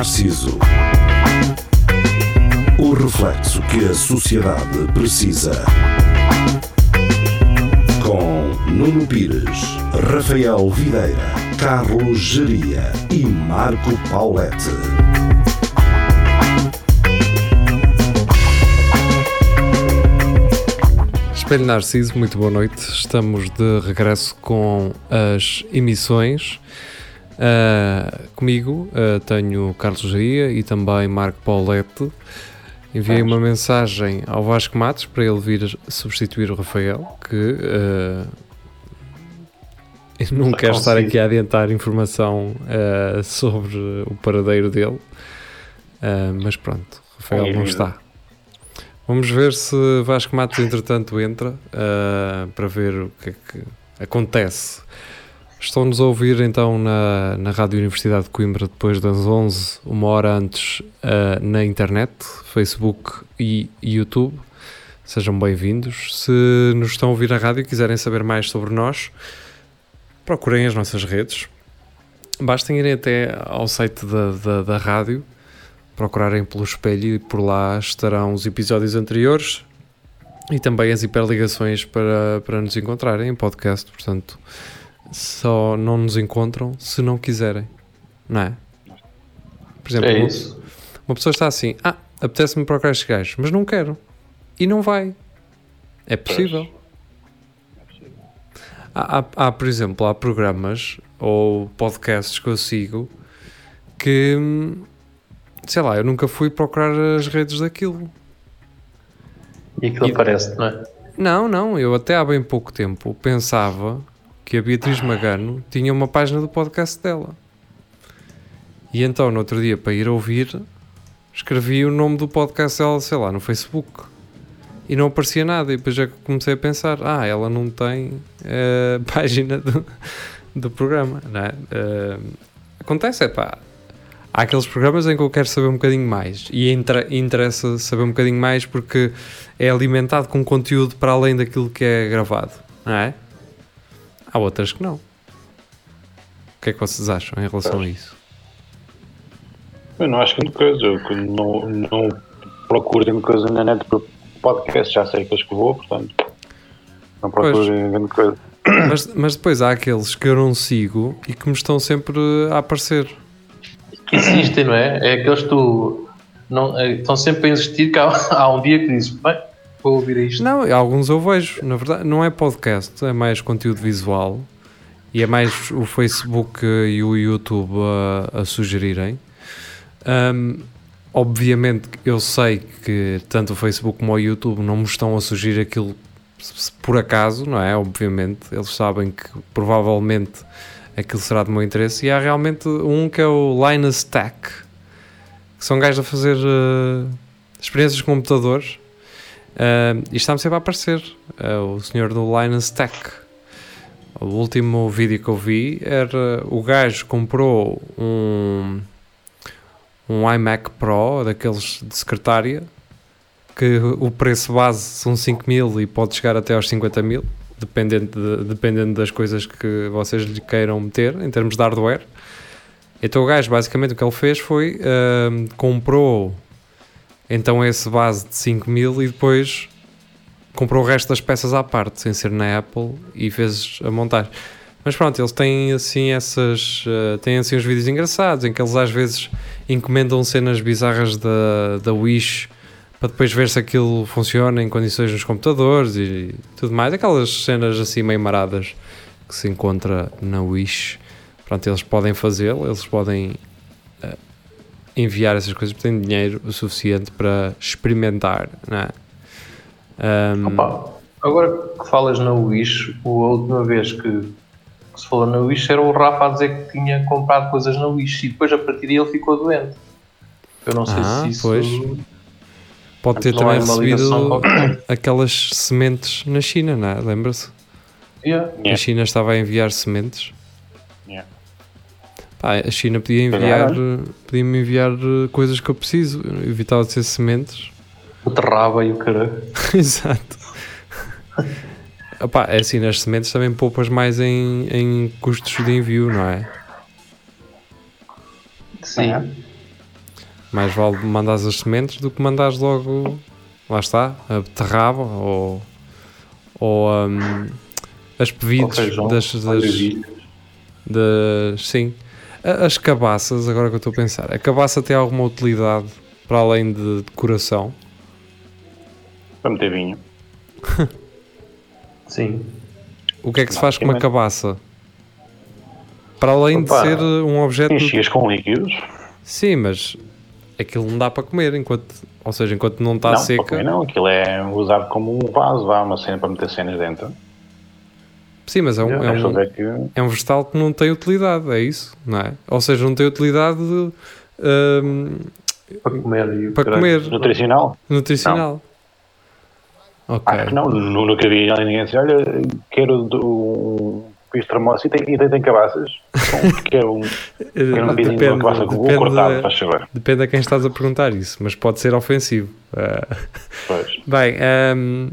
Narciso. O reflexo que a sociedade precisa. Com Nuno Pires, Rafael Videira, Carlos Geria e Marco Paulette. Espelho Narciso, muito boa noite. Estamos de regresso com as emissões. Uh, comigo uh, tenho Carlos Geria e também Marco Paulette. Enviei uma mensagem ao Vasco Matos para ele vir substituir o Rafael, que uh, não quer estar aqui a adiantar informação sobre o paradeiro dele. mas pronto, Rafael não está. Vamos ver se Vasco Matos, entretanto, entra uh, para ver o que é que acontece. Estão-nos a ouvir então na, na Rádio Universidade de Coimbra depois das 11, uma hora antes, uh, na internet, Facebook e YouTube. Sejam bem-vindos. Se nos estão a ouvir na rádio e quiserem saber mais sobre nós, procurem as nossas redes. Bastem irem até ao site da, da, da rádio procurarem pelo espelho e por lá estarão os episódios anteriores e também as hiperligações para, para nos encontrarem em podcast. Portanto, só não nos encontram se não quiserem, não é? Por exemplo, é isso. Uma, uma pessoa está assim: Ah, apetece-me procurar estes gajos, mas não quero. E não vai. É possível. Há, há, há, por exemplo, há programas ou podcasts que eu sigo que sei lá, eu nunca fui procurar as redes daquilo. E aquilo e, aparece, não é? Não, não, eu até há bem pouco tempo pensava que a Beatriz Magano tinha uma página do podcast dela. E então, no outro dia, para ir ouvir, escrevi o nome do podcast dela, sei lá, no Facebook. E não aparecia nada. E depois já comecei a pensar: ah, ela não tem uh, página do, do programa, é? Uh, acontece, é pá há aqueles programas em que eu quero saber um bocadinho mais e interessa saber um bocadinho mais porque é alimentado com conteúdo para além daquilo que é gravado, não é? Há outras que não. O que é que vocês acham em relação a isso? Eu não acho grande coisa, eu não, não procuro grande coisa na net para podcast, já sei aqueles que vou, portanto não procuro grande coisa. Mas, mas depois há aqueles que eu não sigo e que me estão sempre a aparecer que existem, não é? É aqueles que tu não, é, estão sempre a insistir que há, há um dia que dizes, bem, vou ouvir isto. Não, alguns eu vejo, na verdade, não é podcast, é mais conteúdo visual e é mais o Facebook e o YouTube a, a sugerirem. Um, obviamente eu sei que tanto o Facebook como o YouTube não me estão a sugerir aquilo por acaso, não é? Obviamente, eles sabem que provavelmente aquilo será do meu interesse. E há realmente um que é o Linus Tech, que são gajos a fazer uh, experiências com computadores. Uh, e está-me sempre a aparecer uh, o senhor do Linus Tech. O último vídeo que eu vi era o gajo comprou um, um iMac Pro, daqueles de secretária, que o preço base são 5 mil e pode chegar até aos 50 mil dependendo, de, dependendo das coisas que vocês lhe queiram meter em termos de hardware. Então o gajo basicamente o que ele fez foi uh, comprou então esse base de 5 mil e depois comprou o resto das peças à parte, sem ser na Apple, e fez a montagem. Mas pronto, eles têm assim essas. Uh, têm assim uns vídeos engraçados em que eles às vezes encomendam cenas bizarras da, da Wish para depois ver se aquilo funciona em condições nos computadores e tudo mais. Aquelas cenas assim meio maradas que se encontra na Wish. Pronto, eles podem fazê-lo, eles podem enviar essas coisas porque têm dinheiro o suficiente para experimentar, não é? Um, Opa, agora que falas na Wish, a última vez que, que se falou na Wish era o Rafa a dizer que tinha comprado coisas na Wish e depois a partir daí ele ficou doente. Eu não sei ah, se isso. Pois Pode ter também recebido aquelas sementes na China, não é? Lembra-se? Yeah. A China estava a enviar sementes. Pá, a China podia enviar, podia me enviar eh, coisas que eu preciso, evitava de ser sementes. O terraba e o caralho. Exato. Epá, é assim, nas sementes também poupas mais em, em custos de envio, não é? Sim. Mais vale mandares as sementes do que mandares logo, lá está, a beterraba ou, ou um, as pevides das, das, das. Sim. As cabaças, agora que eu estou a pensar, a cabaça tem alguma utilidade para além de decoração? Para meter vinho. Sim. O que é que se faz com uma cabaça? Para além de Opa, ser um objeto. de- Enchias com líquidos. Sim, mas aquilo não dá para comer enquanto. Ou seja, enquanto não está não, para seca. comer não. Aquilo é usado como um vaso, vá, uma cena para meter cenas dentro. Sim, mas é um, é, um, é que é um vegetal que não tem utilidade, é isso, não é? Ou seja, não tem utilidade hum, Para comer. Para comer, nutricional. nutricional. Ok. Acho que não, nu- nunca vi ninguém dizer, olha, quero do- um termoço e tem, e tem, tem cabaças. Bom, quero um, quero um bocadinho de uma cabaça com o cortado, faz saber. depende a quem estás a perguntar isso, mas pode ser ofensivo. Ah, Pois. Bem, hum,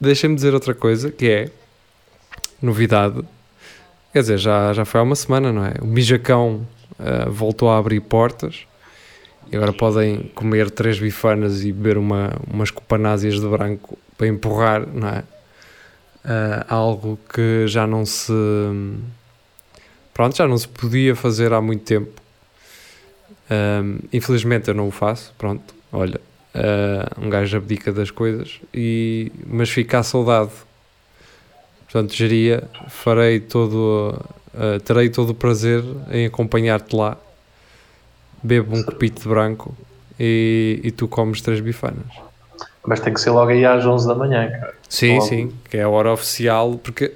deixa-me dizer outra coisa que é novidade. Quer dizer, já, já foi há uma semana, não é? O Mijacão ah, voltou a abrir portas e agora podem comer três bifanas e beber uma, umas copanásias de branco para empurrar, não é? Ah, algo que já não se. Pronto, já não se podia fazer há muito tempo. Hum, infelizmente eu não o faço, pronto, olha, Uh, um gajo abdica das coisas, e, mas fica a saudade. Portanto, geria, farei todo, uh, terei todo o prazer em acompanhar-te lá. Bebo um copito de branco e, e tu comes três bifanas. Mas tem que ser logo aí às 11 da manhã, cara. Sim, Logo. sim, que é a hora oficial, porque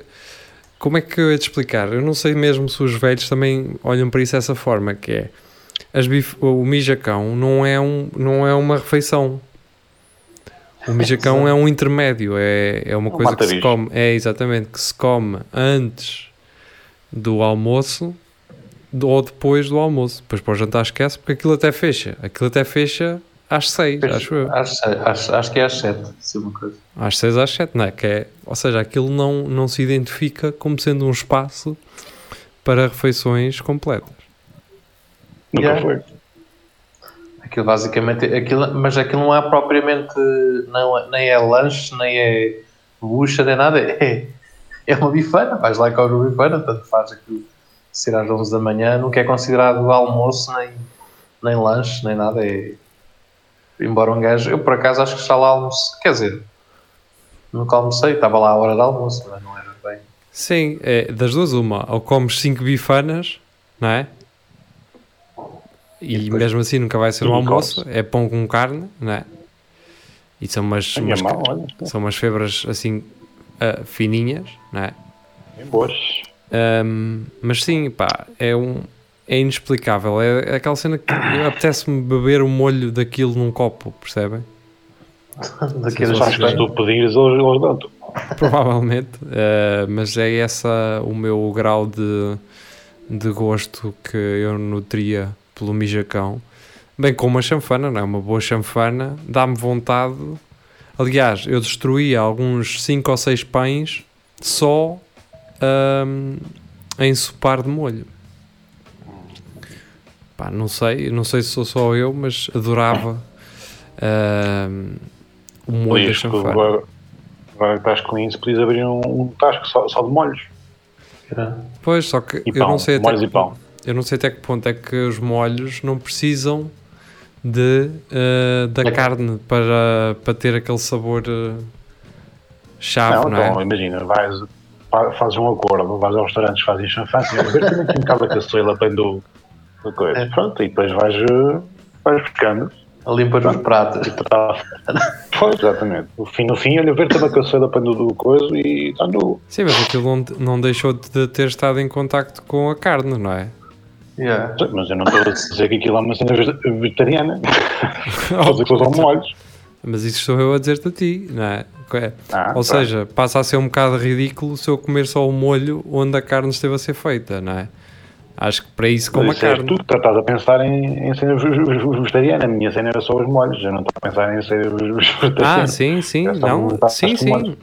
como é que eu ia te explicar? Eu não sei mesmo se os velhos também olham para isso dessa forma, que é as bif- o mijacão não é, um, não é uma refeição. O mijacão é um intermédio, é, é uma Um coisa que se come, é exatamente, que se come antes do almoço ou depois do almoço. Depois para o jantar esquece, porque aquilo até fecha. Aquilo até fecha às seis, acho eu. Às às- acho que é às 7. Se uma coisa. Às 6 às 7, não é? Que é? Ou seja, aquilo não, não se identifica como sendo um espaço para refeições completas. Nunca Yeah. foi. Aquilo basicamente, aquilo, mas aquilo não é propriamente, não, nem é lanche, nem é bucha, nem nada, é, é uma bifana, vais lá e comes uma bifana, tanto faz aquilo ser às 11 da manhã, nunca é considerado almoço, nem, nem lanche, nem nada, é, embora um gajo, eu por acaso acho que está lá almoço, quer dizer, nunca almocei, estava lá a hora de almoço, mas não era bem, Sim, é das duas uma. Ou comes 5 bifanas, não é? E, depois- mesmo assim nunca vai ser um almoço. É pão com carne, não é? E são umas, é são umas febras assim ah, fininhas, não é? Bem boas. Ahm, mas sim, pá, é um. É inexplicável. É, é aquela cena que apetece-me beber o molho daquilo num copo, percebem? daqueles que se tu pedires, eles, dão-te. Provavelmente, eh, mas é essa o meu grau de, de gosto que eu nutria pelo mijacão. Bem como a chanfana, não é? Uma boa chanfana dá-me vontade. Aliás, eu destruí alguns 5 ou 6 pães só ahm, a ensopar de molho. Pá, não sei, não sei se sou só eu, mas adorava ahm, o molho da Podias, chanfana. agora, agora que estás com isso, podias abrir um, um tasco só, só de molhos. Pois, só que E eu pão. não sei até molhos e pão. Eu não sei até que ponto é que os molhos não precisam de eh, da É. carne para, para ter aquele sabor eh, chave, Não, não, então, é? imagina, vais, fa- fazes um acordo, vais aos restaurantes, fazes chanfana, e ver também um bocado da caçoeira bem do, do coisa. É. Pronto, e depois vais, eh, vais buscando. a limpar os pratos. Pois, exatamente. No fim, no fim, olha, ver toda a caçoeira bem do, do coisa e está no. Sim, mas aquilo não, não deixou de ter estado em contacto com a carne, não é? Yeah. Mas eu não estou a dizer que aquilo é uma cena vege- vegetariana. Estou a dizer que eles são molhos. Mas isso estou eu a dizer-te a ti, não é? É. Ah, Ou pronto. seja, passa a ser um bocado ridículo se eu comer só o molho onde a carne esteve a ser feita, não é? Acho que para isso como a carne. tu estás a pensar em, em ve- vegetariana. A minha cena era só os molhos. Eu não estou a pensar em ser vegetariana. Ah, sim, sim, não, sim, sim.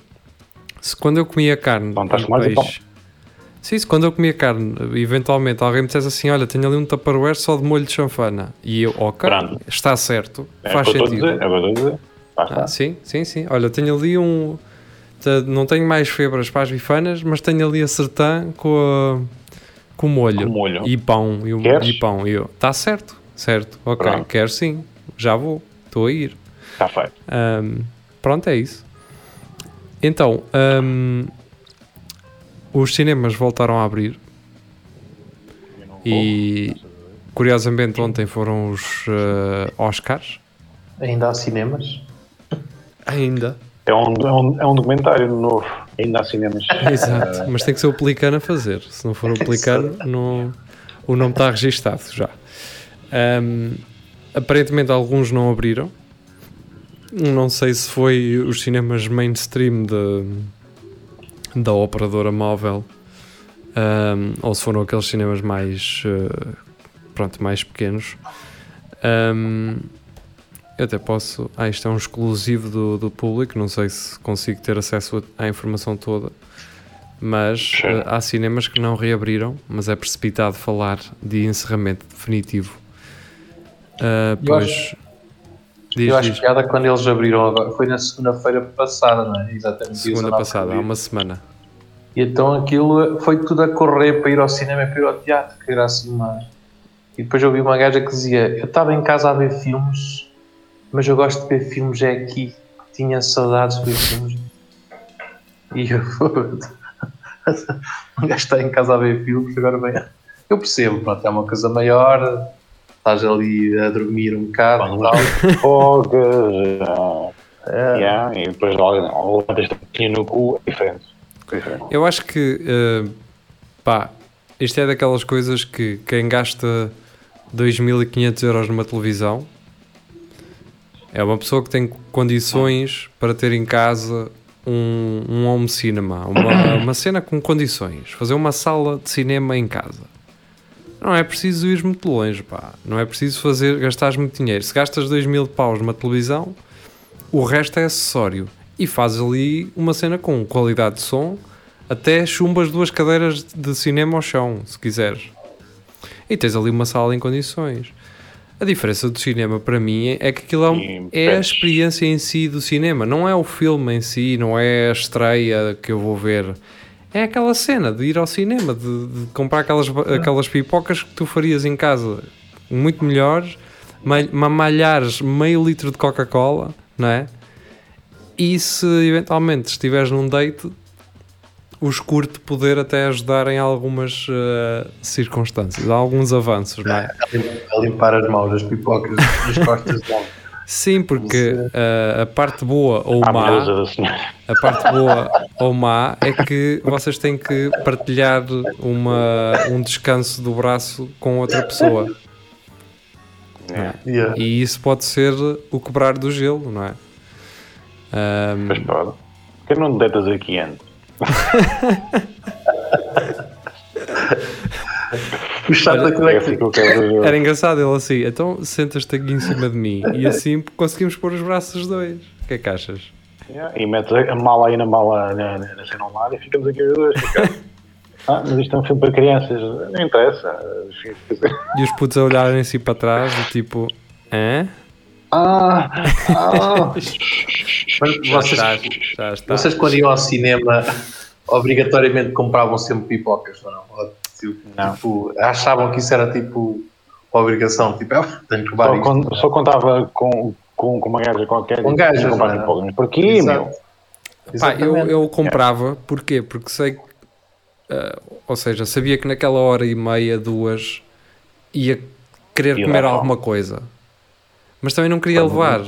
Se quando eu comia carne Então, estás e então. peixe, Sim, quando eu comia carne, eventualmente alguém me dissesse assim: Olha, tenho ali um tupperware só de molho de chanfana. E eu, ok, Pronto. está certo, é faz sentido. Dizer, é dizer. Ah, sim, sim, sim. Olha, tenho ali um. Não tenho mais febras para as bifanas, mas tenho ali a sertã com, a, com o molho. Com molho. E pão. E, o, e pão. E eu, está certo, certo, ok, Pronto. quero sim, já vou, estou a ir. Está feito. Um, pronto, é isso. Então, um, os cinemas voltaram a abrir e curiosamente ontem foram os uh, Oscars. Ainda há cinemas? Ainda. É um, é um, é um documentário novo, ainda há cinemas. Exato, mas tem que ser o Pelicano a fazer. Se não for o Pelicano, não, o nome está registado já. Um, aparentemente alguns não abriram. Não sei se foi os cinemas mainstream de da operadora móvel. Um, ou se foram aqueles cinemas mais uh, pronto, mais pequenos. Um, eu até posso ah, isto é um exclusivo do, do público não sei se consigo ter acesso à informação toda mas uh, há cinemas que não reabriram mas é precipitado falar de encerramento definitivo. Uh, pois Diz, eu acho diz. piada quando eles abriram agora. Foi na segunda-feira passada, não é? Exatamente. Segunda passada, há uma semana. E então aquilo foi tudo a correr para ir ao cinema e para ir ao teatro, que era assim uma. E depois eu vi uma gaja que dizia: Eu estava em casa a ver filmes, mas eu gosto de ver filmes é aqui. Tinha saudades de ver filmes. E eu. o gajo está em casa a ver filmes, agora bem. Eu percebo, pronto, é uma coisa maior, estás ali a dormir um bocado folgas, é. yeah, e depois logo levantas um no cu, é diferente. Eu acho que, uh, pá, isto é daquelas coisas que quem gasta 2.500 euros numa televisão é uma pessoa que tem condições para ter em casa um, um home cinema, uma, uma cena com condições, fazer uma sala de cinema em casa. Não é preciso ir muito longe, pá. Não é preciso fazer, gastar muito dinheiro. Se gastas 2 mil paus numa televisão, o resto é acessório. E fazes ali uma cena com qualidade de som, até chumbas duas cadeiras de cinema ao chão, se quiseres. E tens ali uma sala em condições. A diferença do cinema para mim é que aquilo é, é a experiência em si do cinema, não é o filme em si, não é a estreia que eu vou ver é aquela cena de ir ao cinema, de, de comprar aquelas, aquelas pipocas que tu farias em casa muito melhores, mamalhares meio litro de Coca-Cola, não é? E se eventualmente estiveres num date, os curte poder até ajudar em algumas uh, circunstâncias, alguns avanços, não é? A limpar as mãos, as pipocas, as costas de Sim, porque uh, a parte boa ou má, a parte boa ou má é que vocês têm que partilhar uma, um descanso do braço com outra pessoa. É. Yeah. E isso pode ser o quebrar do gelo, não é? Um... Mas pode. Por que não deitas aqui antes? O chato Olha, é que... Era engraçado ele assim, então sentas-te aqui em cima de mim e assim conseguimos pôr os braços dois. O que é que achas? Yeah, e metes a mala aí na mala na, na cena ao lado e ficamos aqui os dois. ah, mas isto é um filme para crianças, não interessa. E os putos a olharem assim para trás, do tipo, hã? Ah, ah. mas vocês, já está, já está. vocês quando iam ao cinema obrigatoriamente compravam sempre pipocas, não? Não. Tipo, achavam que isso era tipo obrigação, tipo, ah, tenho que levar só, isto, só contava com, com, com uma gaja qualquer com gajas, comprar pipocas, mas por quê, meu? Pá, eu, eu comprava, é. porquê? Porque sei que, uh, ou seja, sabia que naquela hora e meia, duas, ia querer e comer alguma coisa, mas também não queria levar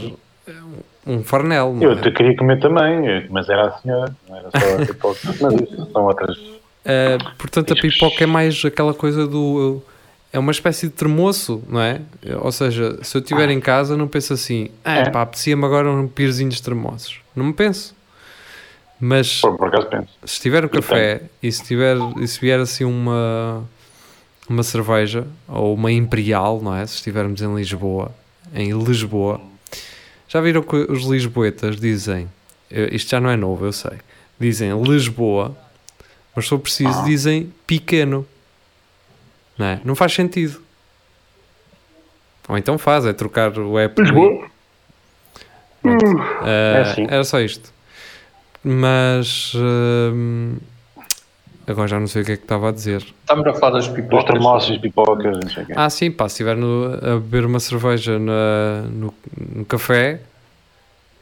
um farnel. eu é? queria comer também, mas era a senhora, não era só a pipoca, mas isso são outras Uh, portanto, a pipoca é mais aquela coisa do. É uma espécie de termoço, não é? Ou seja, se eu estiver ah. em casa, não penso assim, ah, é. pá, apetecia-me agora um pirzinhos termoços. Não me penso. Mas por, por se estiver um café e se, tiver, e se vier assim uma, uma cerveja ou uma imperial, não é? Se estivermos em Lisboa, em Lisboa, já viram que os lisboetas dizem, isto já não é novo, eu sei, dizem Lisboa mas se for preciso, dizem pequeno. Não, é? não faz sentido. Ou então faz, é trocar o app. Lisboa. Uh, é assim. Era só isto. Mas uh, agora já não sei o que é que estava a dizer. Estamos a falar das pipocas. Dos termossos, pipocas, não sei o quê. Ah, sim, pá, se estiver no, a beber uma cerveja na, no, no café,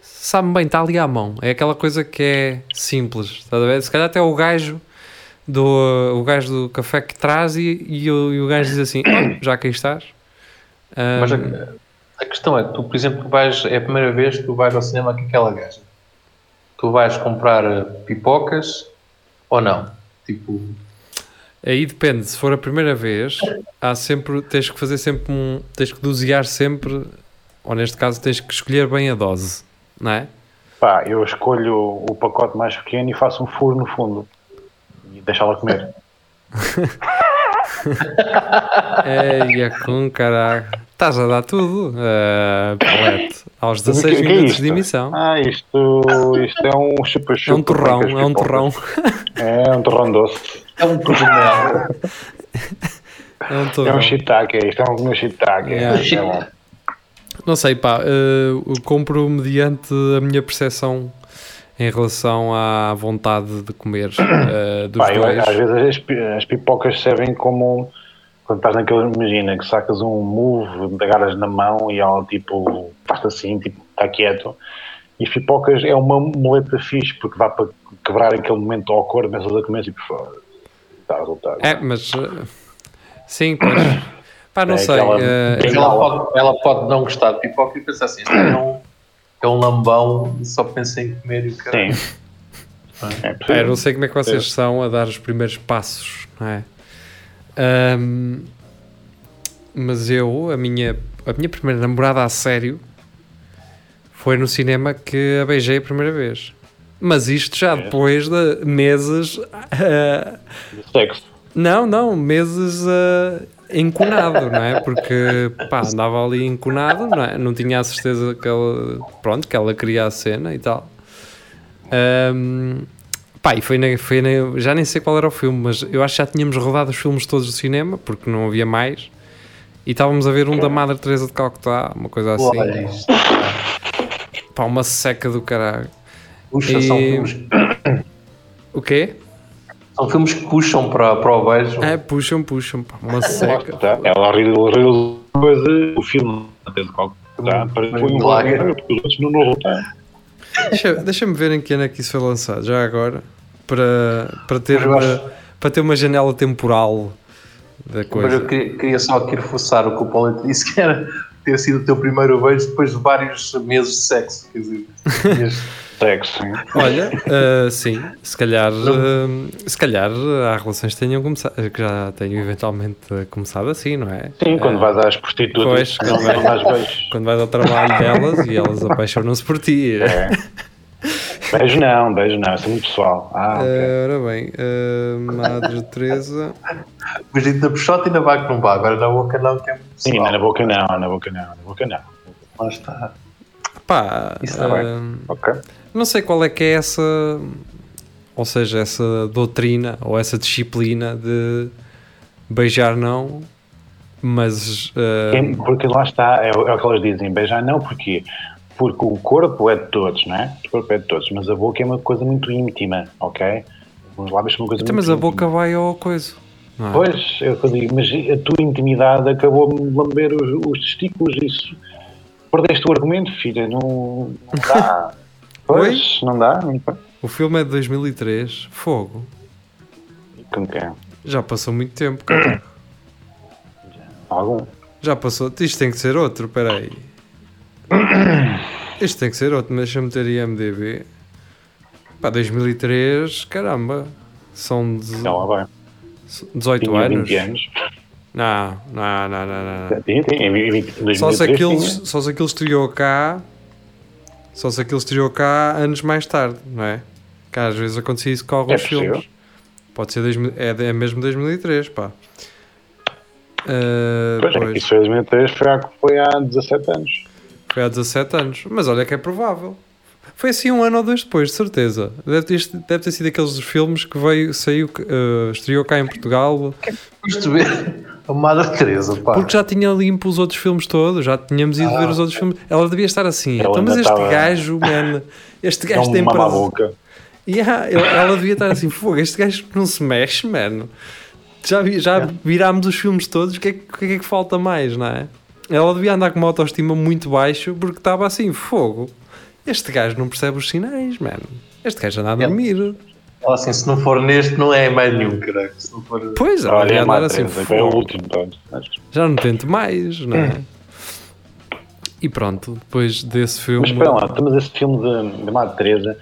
sabe bem, está ali à mão. É aquela coisa que é simples. Está a ver? Se calhar até o gajo do, o gajo do café que traz e, e, o, e o gajo diz assim: oh, já que estás. Um, Mas a, a, questão é: tu, por exemplo, vais, é a primeira vez que tu vais ao cinema com aquela gaja. Tu vais comprar pipocas ou não? Tipo. Aí depende, se for a primeira vez, há sempre, tens que fazer sempre um, tens que dosear sempre, ou neste caso tens que escolher bem a dose, não é? Pá, eu escolho o pacote mais pequeno e faço um furo no fundo deixá-la comer. é com caraca. Estás a dar tudo, uh, aos 16 que, que é minutos é de emissão. Ah, isto, isto é um chupa-chupa. É um torrão, é um torrão. É um torrão doce. É um torrão. É um torrão. É um shiitake, isto é um shiitake. Yeah. É Não sei, pá, uh, compro mediante a minha percepção em relação à vontade de comer uh, dos Pá, dois. às vezes as, as, pipocas servem como quando estás naquele, imagina que sacas um move, agarras na mão e ela tipo, faz assim, tipo, está quieto. E as pipocas é uma muleta fixe porque dá para quebrar aquele momento ao cor, começas a comer tipo, está a resultar. É, mas uh, sim, pois. Pá, não é sei. Aquela, uh, ela, pode, ela pode não gostar de pipoca e pensar assim, isto é um é um lambão e só pensa em comer e o cara. Sim. É, é não sei como é que vocês é. são a dar os primeiros passos, não é? Um, mas eu, a minha, a minha primeira namorada a sério foi no cinema que a beijei a primeira vez. Mas isto já é. depois de meses. Uh, sexo. Não, não, meses uh, enconado, não é? Porque pá, andava ali enconado, não, é? não tinha a certeza que ela, pronto, que ela queria a cena e tal. Um, pá, e foi, na, foi na, já nem sei qual era o filme, mas eu acho que já tínhamos rodado os filmes todos do cinema, porque não havia mais. E estávamos a ver um da Madre Teresa de Calcutá, uma coisa assim. Olha Pá, uma seca do caralho. Puxa, e... são filmes. O quê? São filmes que puxam para, para o beijo. É, puxam, puxam. Pá, uma seca. Tá. Ela riu depois o filme até de qual tá, foi um milagre, porque os outros não Deixa-me deixa ver em que ano é que isso foi lançado, já agora, para, para, ter, uma, acho... para ter uma janela temporal da coisa. Mas eu queria, queria só aqui reforçar o que o Paulo disse, que era ter sido o teu primeiro beijo depois de vários meses de sexo. Quer dizer, Sexo. Olha, uh, sim, se calhar, uh, se calhar há relações que tenham começado, que já tenham eventualmente começado assim, não é? Sim, quando uh, vais às prostitutas, pois, quando, vais, quando vais ao trabalho delas e elas apaixonam-se por ti. É. Beijo não, beijo não, isso é muito pessoal. Ah, okay. ora bem, Madre Teresa. Beijinho na puxota e na vaca não vá, agora na boca não, que é muito pessoal. Sim, na boca não, na boca não, na boca não. Lá está. Pá, Isso está bem. Ok. Não sei qual é que é essa, ou seja, essa doutrina ou essa disciplina de beijar não, mas. Uh... Porque lá está, é, é, o que elas dizem, beijar não, porque Porque o corpo é de todos, não é? O corpo é de todos, mas a boca é uma coisa muito íntima, ok? Os lábios são uma coisa então, muito Mas a boca vai ao coisa. É? Pois, é o que eu digo, mas a tua intimidade acabou-me lamber os, os testículos, isso. Perdeste o argumento, filha, não, não dá. Pois, não dá, não dá. O filme é de 2003, Fogo. Com quem? Já passou muito tempo, cara. Algum? Já passou. Isto tem que ser outro, peraí. Isto tem que ser outro, deixa-me ter IMDB. Pá, 2003, caramba. São de... Não, lá 18 Tinha anos. 20 anos. Não, não, não, não. não. Tem, tem, 20, só, se aquilo, só se aquilo estreou cá só se aquilo estreou cá anos mais tarde, não é? Que às vezes acontecia isso com alguns é filmes. Pode ser, é, é mesmo 2003, pá. Uh, pois, pois. É, isso foi 2003, foi há, foi há 17 anos. Foi há 17 anos. Mas olha que é provável. Foi assim um ano ou dois depois, de certeza. Deve ter, deve ter sido aqueles filmes que veio, saiu, uh, estreou cá em Portugal. Foste ver a Madre Teresa, pá. Porque já tinha limpo os outros filmes todos, já tínhamos ido Ah, ver os outros filmes. Ela devia estar assim. Então, mas este estava- gajo, man, este gajo Não tem mama a prazer. boca. Yeah, ela, devia estar assim, fogo, este gajo não se mexe, mano. Já, vi- já virámos os filmes todos, o que, é, que é que falta mais, não é? Ela devia andar com uma autoestima muito baixo porque estava assim, fogo. Este gajo não percebe os sinais, mano. Este gajo anda a dormir. Ela assim, se não for neste, não é mais nenhum, caralho. Se não for... Pois, ela Olha, devia é andar assim, é o último, Já não tento mais, não é? E pronto, depois desse filme. Mas espera lá, temos esse filme de, de Madre Teresa.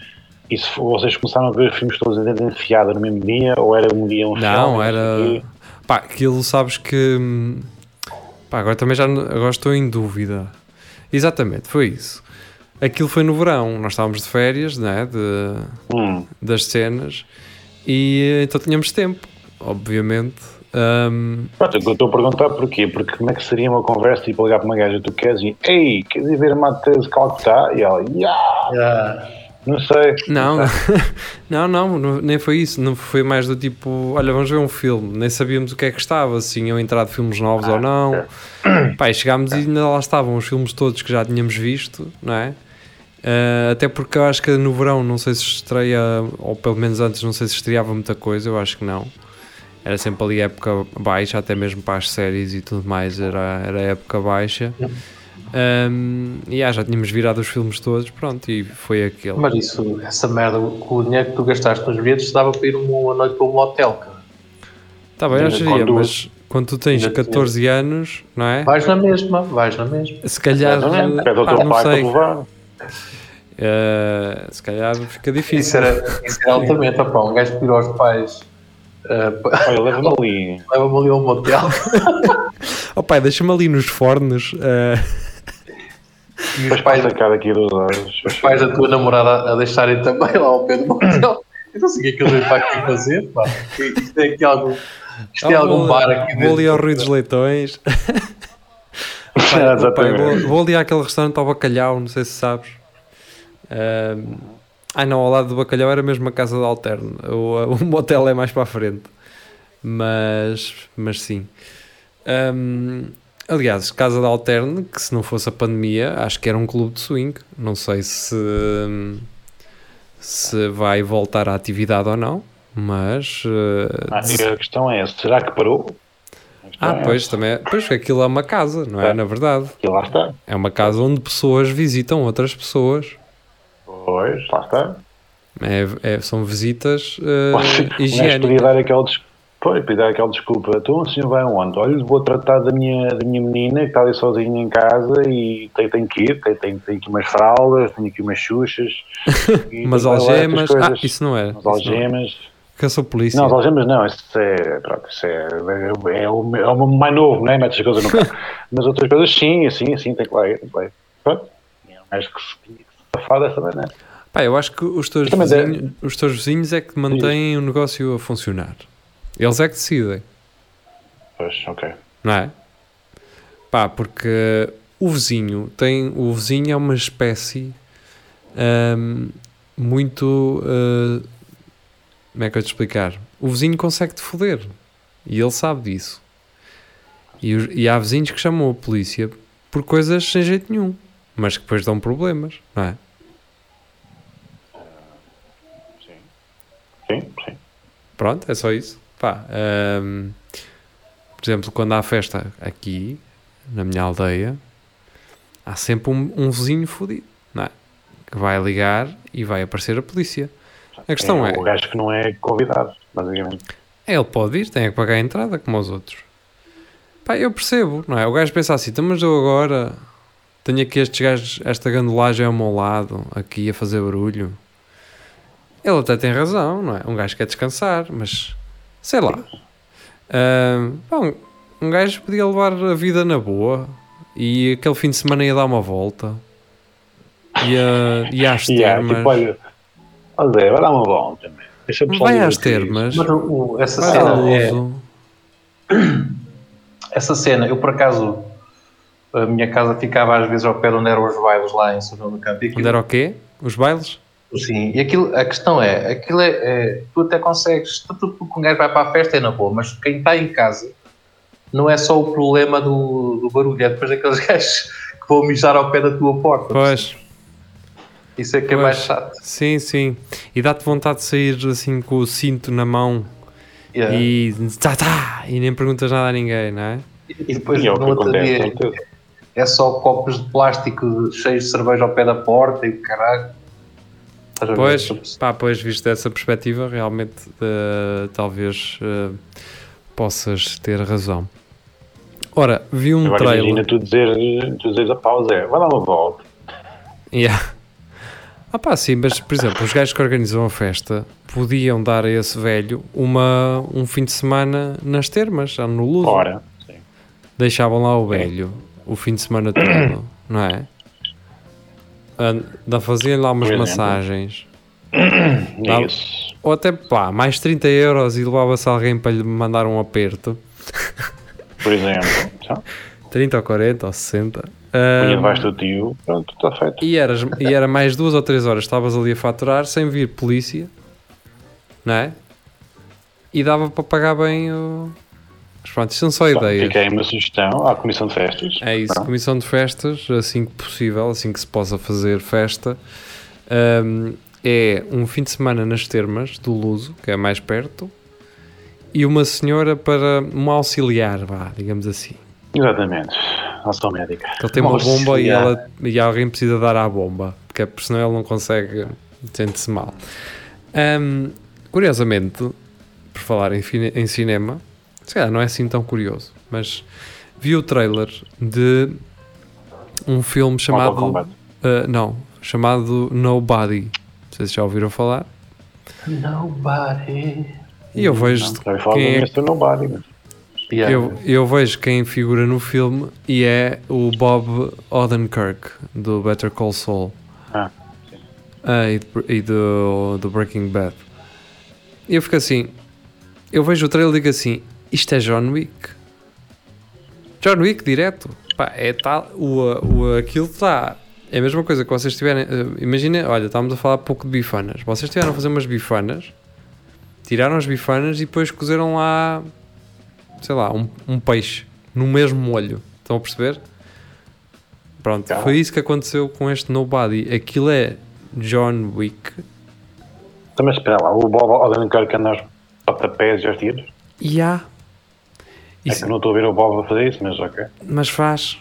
E se vocês começaram a ver os filmes todos enfiados no mesmo dia? Ou era um dia um Não, filme, era. Pá, aquilo sabes que. Pá, agora também já. Agora estou em dúvida. Exatamente, foi isso. Aquilo foi no verão, nós estávamos de férias, né? De, Hum, das cenas. E então tínhamos tempo, obviamente. Hum, Pronto, eu estou a perguntar porquê. Porque como é que seria uma conversa tipo ligar para uma gaja tu queres e ei, queres ir ver a Madre Teresa Calcutá? E ela, yeah, Ah, não sei. Não, não, não, nem foi isso. Não foi mais do tipo, olha, vamos ver um filme. Nem sabíamos o que é que estava, se tinham entrado filmes novos ou não. Pá, e chegámos e ainda lá estavam os filmes todos que já tínhamos visto, não é? Eh, até porque eu acho que no verão não sei se estreia, ou pelo menos antes não sei se estreava muita coisa, eu acho que não. Era sempre ali época baixa, até mesmo para as séries e tudo mais, era, era época baixa. Um, e ah, já tínhamos virado os filmes todos, pronto, e foi aquele. mas isso, essa merda, com o dinheiro que tu gastaste nos bilhetes, dava para ir uma noite para um motel, cara. Tá bem, eu quando- mas quando tu tens Ainda tinha- 14 anos, não é? Vais na mesma, vais na mesma. Se calhar, Exatamente. Pede ao pá, teu não pai para sei, levar. Eh, se calhar fica Isso difícil. era, isso era altamente, opá, um gajo pedir aos pais, Olha, leva-me ali. leva-me ali ao motel. Oh pai, deixa-me ali nos fornos. eh, E os Depois pais, passa cá daqui a duas horas. os pais da tua namorada a deixarem também lá ao pé do motel. Então, assim, o que é que eles vêm para aqui fazer? Pá? Isto é aqui algum, isto é oh, algum vou- bar aqui Vou ali ao. Rio dos Leitões. Pai, pai, vou, vou ali àquele restaurante ao Bacalhau, não sei se sabes. Eh, ai não, ao lado do Bacalhau era mesmo a casa de alterno. O, o motel é mais para a frente. Mas, mas sim. Hum, aliás, Casa de Alterno, que se não fosse a pandemia, acho que era um clube de swing. Não sei se, se vai voltar à atividade ou não, mas. eh, Ah, a questão é: será que parou? Ah, é pois essa. também. é- Pois aquilo é uma casa, não é? É. Na verdade. E lá está. É uma casa onde pessoas visitam outras pessoas. Pois, lá está. É, é- são visitas eh, Um gajo podia higiênicas. dar Pois, podia dar aquela desculpa. Então o senhor vai aonde? Olha, vou tratar da minha, da minha menina que está ali sozinha em casa e tem, tem que ir. Tem, tem, tem aqui umas fraldas, tem aqui umas xuxas. Umas algemas. Ah, isso não é. Umas é. algemas. Que eu sou polícia. Não, as algemas não, isso é, pronto, isso é, é, é, o, é o mais novo, né? Mete as coisas no carro. Mas outras coisas, sim, assim, assim, tem que lá ir, tem que lá ir. Pronto. É gajo que se tinha que se safar dessa maneira. Pá, eu acho que os teus, é- vizinhos, os teus vizinhos é que mantêm o negócio a funcionar. Eles é que decidem, Pois, ok. não é? Pá, porque o vizinho tem. O vizinho é uma espécie ahm, muito. ah, como é que eu te explicar? O vizinho consegue te foder. E ele sabe disso. E, e há vizinhos que chamam a polícia por coisas sem jeito nenhum, mas que depois dão problemas, não é? Sim, sim. Pronto, é só isso. Pá, hum, por exemplo, quando há festa aqui, na minha aldeia, há sempre um, um vizinho fodido, não é? Que vai ligar e vai aparecer a polícia. A questão é, O gajo que não é convidado, basicamente. ele pode ir, tem que pagar a entrada como os outros. Pá, eu percebo, não é? O gajo pensa assim, então, mas eu agora tenho aqui estes gajos, esta gandolagem ao meu lado, aqui a fazer barulho. Ele até tem razão, não é? Um gajo quer descansar, mas sei lá. Ahm, pá, um, gajo podia levar a vida na boa e aquele fim de semana ia dar uma volta. Ia, ia às E é, termas. tipo, olha, Zé, vai dar uma volta, vai às termas. Mas o- essa Vai cena é, essa cena, eu por acaso a minha casa ficava às vezes ao pé de onde eram os bailes lá em São João do Campo e Onde era o quê? Os bailes? Sim, e aquilo, a questão é, aquilo é, é tu até consegues, tudo que um gajo vai para a festa é na boa, mas quem está em casa não é só o problema do, do barulho, é depois aqueles gajos que vão mijar ao pé da tua porta. Pois. Isso é que é Pois. mais chato. Sim, sim. E dá-te vontade de sair assim com o cinto na mão Yeah. e tá, tá, e nem perguntas nada a ninguém, não é? E depois E é no outro dia é só copos de plástico cheios de cerveja ao pé da porta e o caralho. Pois, pá, pois visto dessa perspectiva, realmente eh, talvez eh, possas ter razão. Ora, vi um Agora trailer. imagina tu dizer, tu dizeres a pausa, é, vai dar uma volta. Yeah. Ah pá, sim, mas por exemplo, os gajos que organizam a festa podiam dar a esse velho uma, um fim de semana nas termas, já no Luso. Ora, sim. Deixavam lá o velho o fim de semana todo, não é? Anda, faziam lá umas massagens. Isso. Ou até, pá, mais 30 euros e levava-se alguém para lhe mandar um aperto. Por exemplo. Então, 30 ou 40 ou 60. punha Ah, debaixo do tio, pronto, está feito. e, eras, e era mais duas ou três horas estavas ali a faturar sem vir polícia, não é? E dava para pagar bem o. Mas pronto, isto são só ideias. Fica aí uma sugestão à Comissão de Festas. É isso, Pronto. comissão de festas, assim que possível, assim que se possa fazer festa. hum, é um fim de semana nas termas do Luso, que é mais perto, e uma senhora para uma auxiliar, vá, digamos assim. Exatamente. Ação médica. Ele tem uma Uma bomba e, auxiliar. ela, e alguém precisa dar à bomba, porque é- senão ele não consegue, sente-se mal. Hum, curiosamente, por falar em, em cinema, se calhar não é assim tão curioso, mas vi o trailer de um filme chamado. Uh, não, chamado Nobody. Não sei se já ouviram falar. Nobody. E eu vejo Não, quem é, Mr. Nobody. mas- Yeah. eu, eu vejo quem figura no filme e é o Bob Odenkirk do Better Call Saul Ah, Ah, e, e do, do Breaking Bad. E eu fico assim, eu vejo o trailer e digo assim, isto é John Wick. John Wick direto. Pá, é tal, o, o, aquilo está. É a mesma coisa que vocês tiverem. eh, Imagina, olha, estávamos a falar pouco de bifanas. Vocês tiveram a fazer umas bifanas, tiraram as bifanas e depois cozeram lá, sei lá, um, um peixe no mesmo molho. Estão a perceber? Pronto, Tá. foi isso que aconteceu com este Nobody. Aquilo é John Wick. Também espera lá, o Bob Odenkirk anda aos pontapés e aos tiros. E É Isso, que eu não estou a ver o Bob a fazer isso, mas ok. mas faz.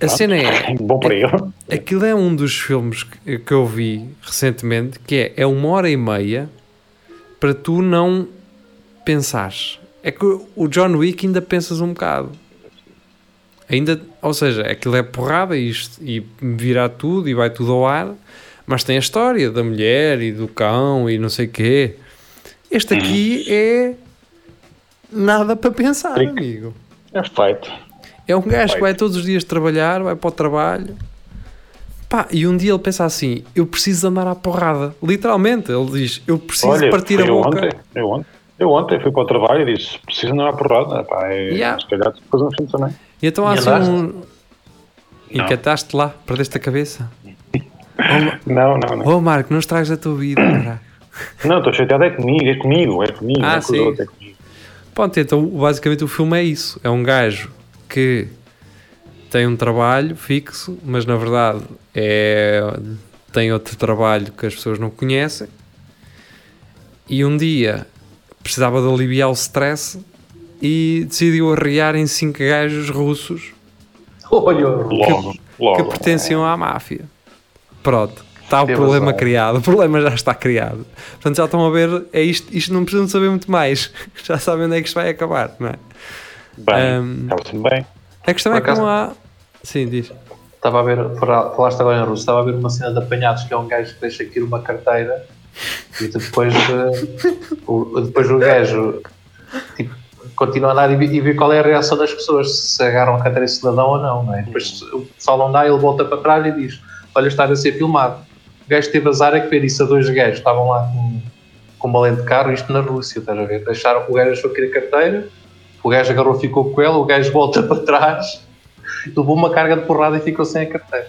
A cena é. Bom para ele. Aquilo é um dos filmes que, que eu vi recentemente que é, é uma hora e meia para tu não pensares. É que o John Wick ainda pensas um bocado. Ainda, ou seja, aquilo é porrada e, isto, e virar tudo e vai tudo ao ar, mas tem a história da mulher e do cão e não sei o quê. Este aqui é nada para pensar, Trick. amigo. É feito. É um gajo que vai todos os dias trabalhar, vai para o trabalho. Pá, e um dia ele pensa assim: eu preciso andar à porrada. Literalmente, ele diz: eu preciso Olha, partir a boca. ontem, eu ontem. Eu ontem fui para o trabalho e disse, preciso andar a porrada. Pá, é, Yeah. Se calhar depois um fim semana. E então há E assim um. E cataste lá, perdeste a cabeça. Não, não, não. Oh Marco, não estragues a tua vida, caralho. Não, estou chateado, é comigo, é comigo, é comigo. Ah, é com sim. outros, é comigo. Pronto, então basicamente o filme é isso. É um gajo que tem um trabalho fixo, mas na verdade é, tem outro trabalho que as pessoas não conhecem. E um dia precisava de aliviar o stress e decidiu arriar em cinco gajos russos Olha, Logo, logo. que pertenciam à máfia. Pronto, está o problema azar. criado, o problema já está criado. Portanto, já estão a ver, é isto, isto não precisam de saber muito mais. Já sabem onde é que isto vai acabar, não é? Bem, Um, acaba-se bem. A questão Por é que acaso- não há. Sim, diz. estava a ver, fala- falaste agora em russo, estava a ver uma cena de apanhados que é um gajo que deixa aqui uma carteira e depois, o, depois o gajo tipo, continua a andar e, vê- e vê qual é a reação das pessoas, se agarram a carteira de cidadão ou não, não é? Depois o pessoal não dá, ele volta para trás e diz: Olha, está a ser filmado. O gajo teve azar é que ver isso a dois gajos, estavam lá com, com uma lente de carro, isto na Rússia, estás a ver? Deixaram, o gajo achou que era carteira, o gajo agarrou, ficou com ela, o gajo volta para trás, levou uma carga de porrada e ficou sem a carteira.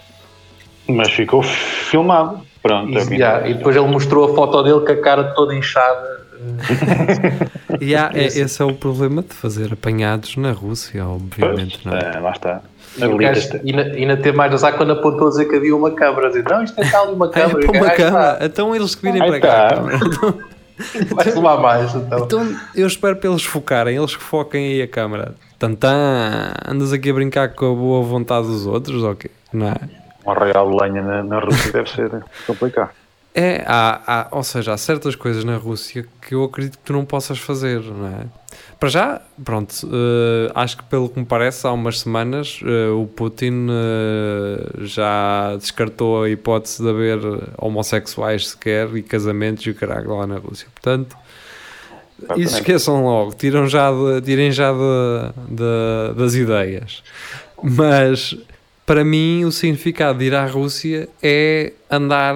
Mas ficou filmado. Pronto, E, é yeah, e depois ele mostrou a foto dele com a cara toda inchada. E há- é- esse é o problema de fazer apanhados na Rússia, obviamente. Pois, Não é? é, lá está. E e e ainda ter mais azar quando apontou a dizer que havia uma câmara. Dizer, não, isto é tal uma Ah, é câmara. para uma cama. Então eles que virem para cá. câmara. Vai-se levar mais. Então. Então eu espero para eles focarem, eles que foquem aí a câmara. Tantã, andas aqui a brincar com a boa vontade dos outros, ok? Não é? Um arraial de lenha na, na Rússia deve ser complicado. É, há, há- ou seja, há certas coisas na Rússia que eu acredito que tu não possas fazer, não é? Para já, pronto, eh, acho que pelo que me parece, há umas semanas eh, o Putin eh, já descartou a hipótese de haver homossexuais sequer e casamentos e o caralho lá na Rússia. Portanto, isso esqueçam logo, tiram já de- tirem já de- de- das ideias. Mas para mim o significado de ir à Rússia é andar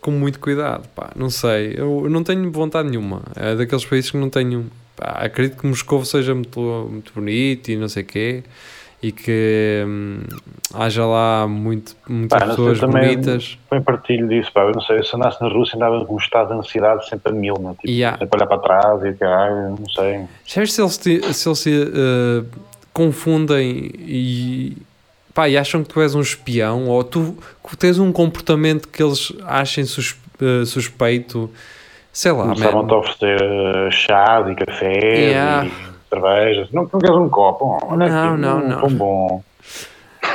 com muito cuidado. Pá, não sei, eu não tenho vontade nenhuma. É daqueles países que não tenho. Pá, acredito que Moscou seja muito, muito bonito e não sei o quê. E que hum, haja lá muito, muitas Pá, não sei, pessoas também- bonitas. Bem partilho disso, pá. Eu não sei, se andasse na Rússia andava com um estado de ansiedade sempre a mil, né? tipo, Yeah. sempre olhar para trás e caralho, não sei. Sabes se eles, se eles se eh, confundem e, pá, e acham que tu és um espião ou tu tens um comportamento que eles achem eh, suspeito, sei lá, Começavam-te a oferecer eh, chás e cafés Yeah. e cervejas. Não, não queres um copo? Olha Não, aqui, não, um não. pão bom.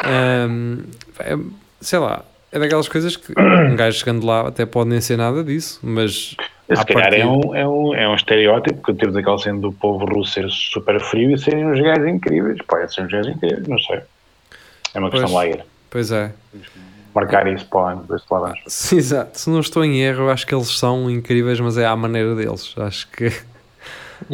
Ahm, é- sei lá, é daquelas coisas que um gajo chegando lá até pode nem ser nada disso, mas Se calhar é partida- um, é, um, é um estereótipo que temos aquela cena do povo russo ser super frio e serem uns gajos incríveis. Pode ser uns gajos incríveis, não sei. É uma questão Pois. de lá ir. Pois é. Marcar isso para o ano, lá vamos. Sim, exato. Se não estou em erro, eu acho que eles são incríveis, mas é à maneira deles. Acho que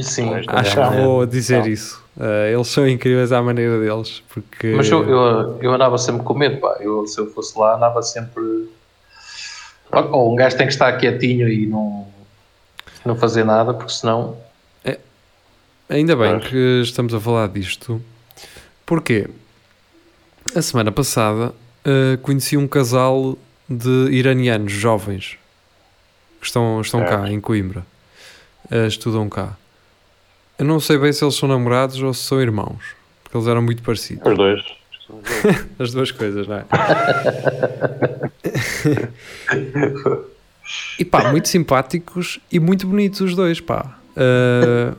sim, acho que vou dizer então. isso. Uh, eles são incríveis à maneira deles, porque Mas eu, eu, eu andava sempre com medo, pá. Eu, se eu fosse lá, andava sempre. Ou um gajo tem que estar quietinho e não, não fazer nada, porque senão. ainda bem Pois. que estamos a falar disto. Porquê? A semana passada uh, conheci um casal de iranianos jovens que estão, estão cá Certo. em Coimbra, Uh, estudam cá. Eu não sei bem se eles são namorados ou se são irmãos, porque eles eram muito parecidos. Os dois. As duas coisas, não é? e pá, muito simpáticos e muito bonitos os dois, pá. Uh,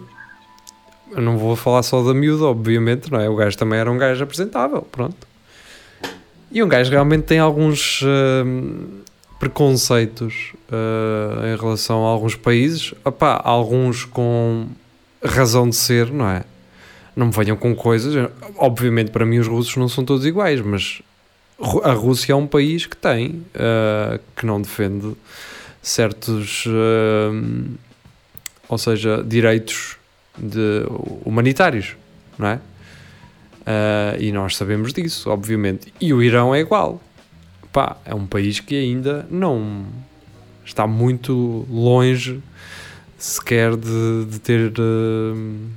eu não vou falar só da miúda, obviamente, não é? O gajo também era um gajo apresentável, pronto. E um gajo realmente tem alguns uh, preconceitos uh, em relação a alguns países, Opá, alguns com razão de ser, não é? Não me venham com coisas. Obviamente, para mim, os russos não são todos iguais, mas a Rússia é um país que tem, uh, que não defende certos, ou seja, direitos de, humanitários, não é? Uh, e nós sabemos disso, obviamente. E o Irão é igual. Pá, é um país que ainda não está muito longe sequer de, de ter uh,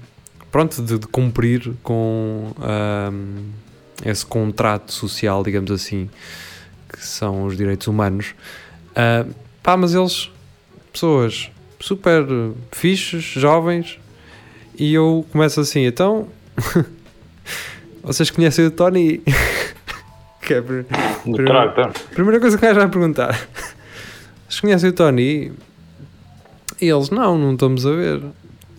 pronto, de, de cumprir com um, esse contrato social, digamos assim, que são os direitos humanos. Uh, pá, mas eles, pessoas super fixes, jovens, e eu começo assim, então vocês conhecem o Tony? que é, a prim- No Primeiro- tractor. primeira coisa que o gajo vai perguntar: vocês conhecem o Tony? E eles, não, não estamos a ver.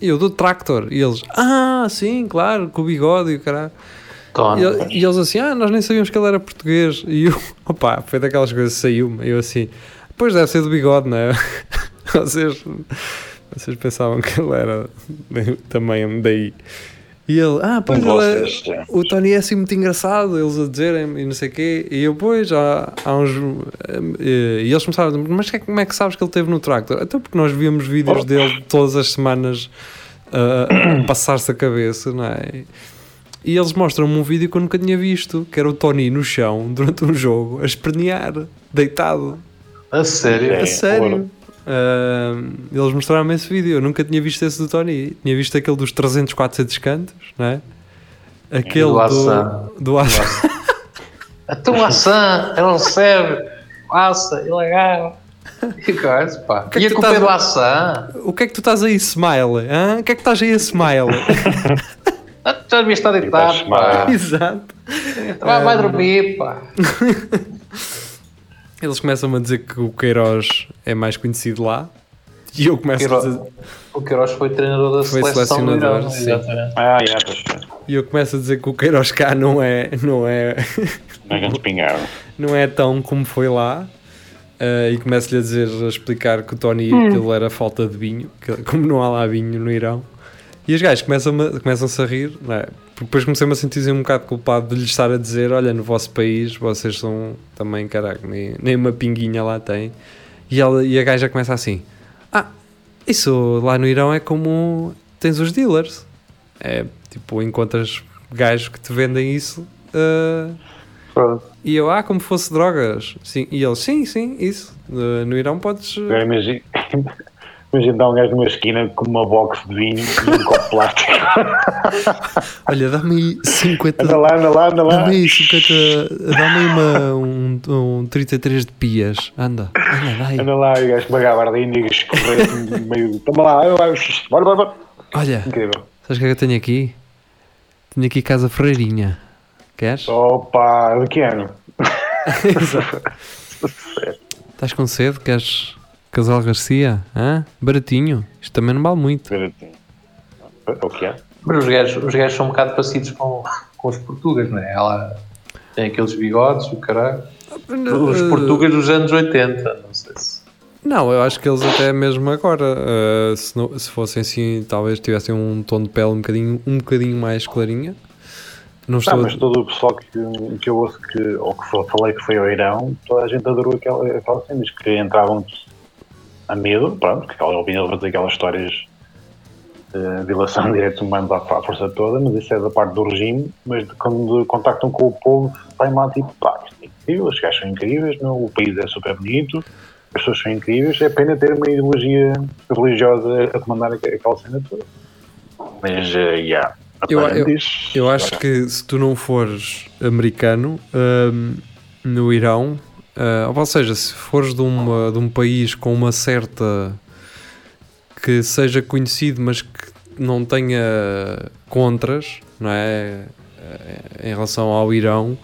E eu, do Tractor. E eles, ah, sim, claro, com o bigode e o caralho. E, e eles assim, ah, nós nem sabíamos que ele era português. E eu, opá, foi daquelas coisas que saiu-me. Eu assim, pois deve ser do bigode, não é? Vocês, vocês pensavam que ele era também daí. E ele, ah, pois ele é, Vocês, é. o Tony é assim muito engraçado, eles a dizerem e não sei o quê. E eu, pois, há, há uns. eh, E eles começaram a dizer, mas que- como é que sabes que ele teve no tractor? Até porque nós víamos vídeos Oh. dele todas as semanas ah, a passar-se a cabeça, não é? E eles mostram-me um vídeo que eu nunca tinha visto, que era o Tony no chão, durante um jogo, a espernear, deitado. A sério? É, a sério. Ah, eles mostraram-me esse vídeo. Eu nunca tinha visto esse do Tony. Tinha visto aquele dos 300, 400 cantos, não é? Aquele Do do, Hassan. do, Hassan. A tua maçã, ela não serve. ele agarra. E coisa, pá. que é que e a tu culpa é estás do a- Assan. O que é que tu estás aí, Smile? Hã? O que é que estás aí a Smile? Já devia estar deitado, pá. Exato. Vai, vai dormir, pá. Eles começam a dizer que o Queiroz é mais conhecido lá. E eu começo a Queiroz, dizer, o Queiroz foi treinador da Foi seleção do selecionador, Irão. sim. Ah, yeah, e eu começo a dizer que o Queiroz cá não é, não é, Não é é tão como foi lá. Ah, e começo-lhe a dizer, a explicar que o Tony aquilo era falta de vinho, que, como não há lá vinho no Irão. E os gajos começam começam-se a rir, não é? Porque depois comecei-me a sentir um bocado culpado de lhes estar a dizer: olha, no vosso país vocês são também, caraca, nem, nem uma pinguinha lá tem. E, ela, e a gaja começa assim: ah, isso lá no Irão é como tens os dealers. É tipo, encontras gajos que te vendem isso. ah, Pronto. e eu, ah, como fosse drogas. Sim. E eles, sim, sim, isso. Uh, no Irão podes. Agora imagina, imagina dar um gajo numa esquina com uma box de vinho e um copo de plástico. Olha, dá-me aí 50. Anda lá, anda lá, anda lá. Dá-me aí 50. Dá-me aí uma, um, um 33 de pias. Anda, anda, dá aí. Anda lá o gajo com uma gabardina e escorrer assim, meio. Toma lá, bora, bora, bora. Olha, Incrível. sabes o que é que eu tenho aqui? Tenho aqui Casa Ferreirinha. Queres? Opa, de que ano? Estás com sede? Queres Casal Garcia? Hã? Baratinho. Isto também não vale muito. É o que é? Mas os gajos, os gajos são um bocado parecidos com, com os portugueses, não é? Ela tem aqueles bigodes, o caralho. Os portugueses dos anos 80, não sei se. Não, eu acho que eles até mesmo agora, uh, se, não- se fossem assim, talvez tivessem um tom de pele um bocadinho, um bocadinho mais clarinha. Não Não, estou a- mas todo o pessoal que, que eu ouço que, ou que falei que foi ao Irão, toda a gente adorou aquela, aquela cena, diz que entravam a medo, pronto, porque ela ouvia dizer aquelas histórias de violação de direitos humanos à, à força toda, mas isso é da parte do regime, mas de- quando contactam com o povo, vai lá tipo, pá, isto é incrível, os gajos são incríveis, meu, o país é super bonito, as pessoas são incríveis, é pena ter uma ideologia religiosa a comandar aqu- aquela cena toda. Mas, uh, yeah. Eu- eu- Eu acho que se tu não fores americano hum, no Irão, ah, ou seja, se fores de, uma, de um país com uma certa que seja conhecido, mas que não tenha contras, não é? Eh, Em relação ao Irão,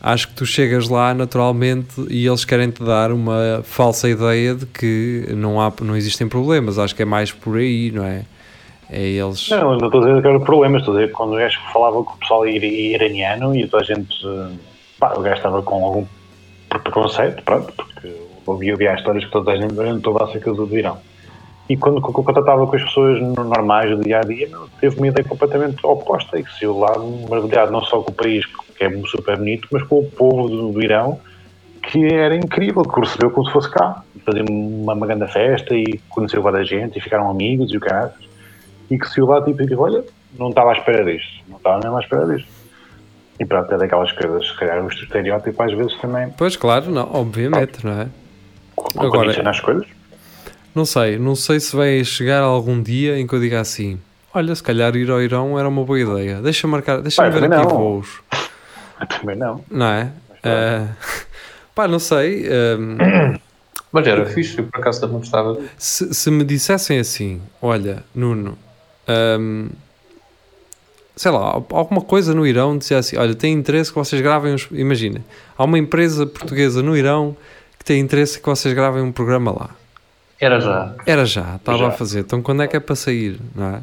acho que tu chegas lá naturalmente e eles querem te dar uma falsa ideia de que não, há, não existem problemas. Acho que é mais por aí, não é? É eles. Não, não estou a dizer que era problema, estou a dizer que quando o gajo falava com o pessoal ir- iraniano e toda a gente, pá, o gajo estava com algum preconceito, pronto, porque ouvia as histórias que toda a gente toda acerca do Irão. E quando, eu estava com as pessoas no- normais do dia a dia, teve uma ideia completamente oposta e que saiu lá maravilhado não só com o país, que é super bonito, mas com o povo do, Irão, que era incrível, que recebeu como se fosse cá. Fazia uma, uma grande festa e conheceu várias gente e ficaram amigos e o caralho e que se o lá tipo, digo, olha, não estava à espera disto, não estava mesmo à espera disto. E pronto, é daquelas coisas, se calhar o estereótipo às vezes também Pois claro, não, obviamente, não é? Agora- condiciona as coisas. Não sei, não sei se vai chegar algum dia em que eu diga assim: olha, se calhar ir ao Irão era uma boa ideia. Deixa marcar, deixa-me ver aqui não. voos. Também não. Não é? Ah, pá, não sei. ahm, Mas era fixe, eu por acaso também gostava. se, se me dissessem assim: olha, Nuno, ahm, sei lá, alguma coisa no Irão dizia assim: olha, tem interesse que vocês gravem uns. Imagina, há uma empresa portuguesa no Irão que tem interesse que vocês gravem um programa lá. Era já. Era já, estava Já. a fazer. Então quando é que é para sair? Não é?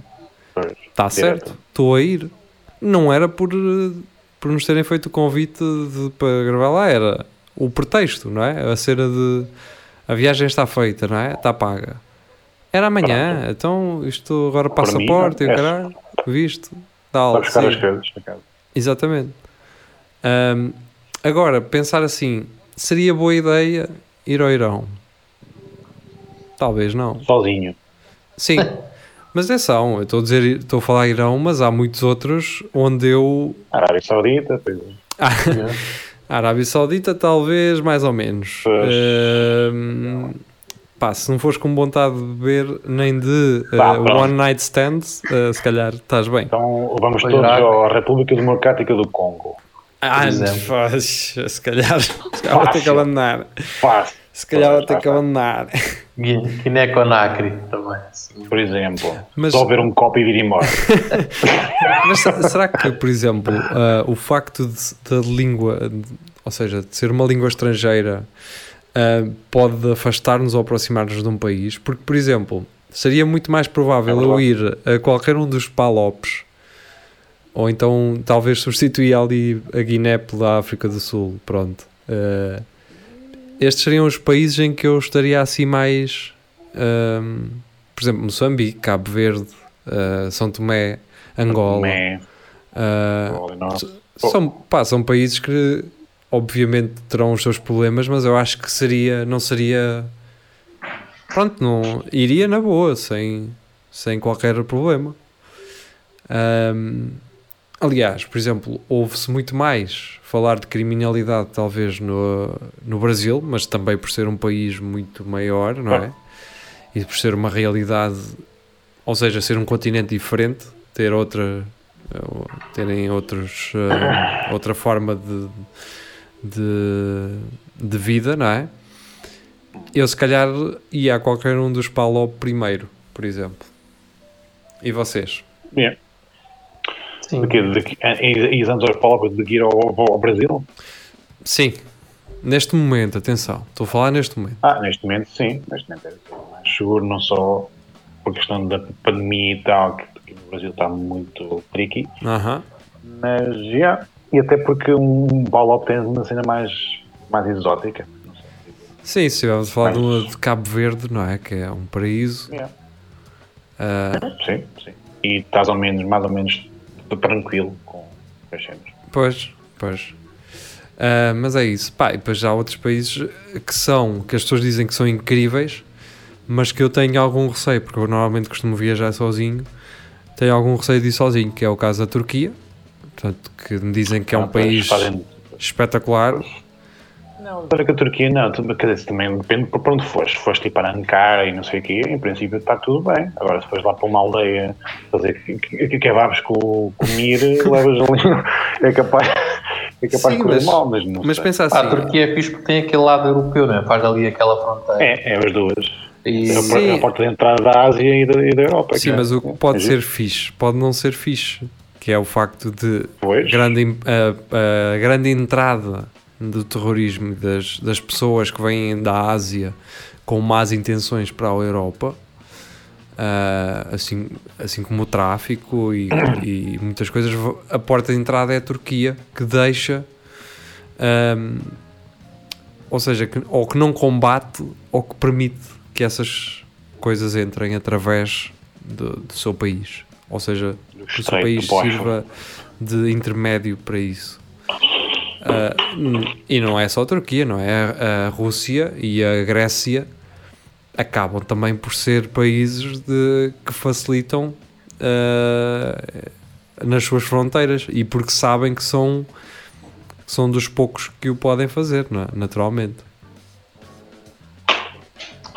Está certo, estou a ir. Não era por, por nos terem feito o convite de- para gravar lá, era o pretexto, não é? A cena de a viagem está feita, não é? Está paga. Era amanhã, então isto agora passaporte e o é. caralho, visto, Para algo. buscar as sim. coisas na casa. Exatamente. Ahm, agora, pensar assim, seria boa ideia ir ao Irão? Talvez não. Sozinho. Sim, mas atenção, eu estou a dizer, estou a falar Irão, mas há muitos outros onde eu. Arábia Saudita, pois é. Arábia Saudita, talvez, mais ou menos. Pois. Pá, se não fores com vontade de beber nem de Pá, pronto. one night stands, ah, se calhar estás bem. Então vamos Foi todos à República Democrática do Congo. Ah, faz, se calhar, se calhar vou ter que abandonar. Fácil, Se calhar vou ter que abandonar. Guin- Guiné-Conakry também. assim. por exemplo. Mas- Só ver um copo e vir embora. Mas se- será que, por exemplo, ah, o facto de, da língua, ou seja, de ser uma língua estrangeira, ah, pode afastar-nos ou aproximar-nos de um país? Porque, por exemplo, seria muito mais provável É eu ir a qualquer um dos palopes, ou então talvez substituir ali a Guiné pela África do Sul. Pronto. Ah, estes seriam os países em que eu estaria assim mais. ah, por exemplo, Moçambique, Cabo Verde, ah, São Tomé, Angola. Tomé, Angola, não. são, pá, são países que obviamente terão os seus problemas, mas eu acho que seria, não seria pronto, não iria na boa, sem, sem qualquer problema. Ahm, aliás, por exemplo, ouve-se muito mais falar de criminalidade, talvez no, no Brasil, mas também por ser um país muito maior, não é? E por ser uma realidade, ou seja, ser um continente diferente, ter outra, terem outros, eh, outra forma de, de, de vida, não é? Eu se calhar ia a qualquer um dos Palop primeiro, por exemplo. E vocês? Yeah. Sim. De quê? De antes aos palavras de ir ao, ao- ao Brasil? Sim, neste momento, atenção, estou a falar neste momento. Ah, neste momento sim. Neste momento é mais seguro, não só por questão da pandemia e tal, que aqui no Brasil está muito tricky, Aham. mas já. E até porque um Balop tem uma cena mais, mais exótica. Sim, se estivermos a falar de, Mas- de Cabo Verde, não é? Que é um paraíso. Yeah. Ah, Sim, sim. E estás ao menos, mais ou menos tranquilo com as cenas. Pois, pois. Ah, mas é isso. Pá, e depois já há outros países que são, que as pessoas dizem que são incríveis, mas que eu tenho algum receio, porque eu normalmente costumo viajar sozinho, tenho algum receio de ir sozinho, que é o caso da Turquia, portanto, que me dizem que é um Ah, país fazem- espetacular. Não, para que a Turquia não, tu- quer dizer, também depende para onde fores. Se foste tipo para Ankara e não sei o quê, em princípio está tudo bem. Agora, se fores lá para uma aldeia fazer que- kebabs com, com mir, levas ali, é capaz, é capaz Sim, de correr mas- mal, mas não Mas sei. pensa assim, Ah, a Turquia é fixe porque tem aquele lado europeu, né? faz ali aquela fronteira. É, é as duas. E É a, é porta de entrada da Ásia e da, e da Europa. sim, é- mas o que é pode giro. ser fixe, pode não ser fixe, que é o facto de Pois. grande, a, a grande entrada do terrorismo das, das pessoas que vêm da Ásia com más intenções para a Europa, ah, assim, assim como o tráfico e, e muitas coisas, a porta de entrada é a Turquia, que deixa, ahm, ou seja, que, ou que não combate ou que permite que essas coisas entrem através do, do seu país. Ou seja, que o seu país sirva de intermédio para isso. N- e não é só a Turquia, não é? A, Rússia e a Grécia acabam também por ser países de, que facilitam ah, nas suas fronteiras e porque sabem que são, são dos poucos que o podem fazer, não é? naturalmente.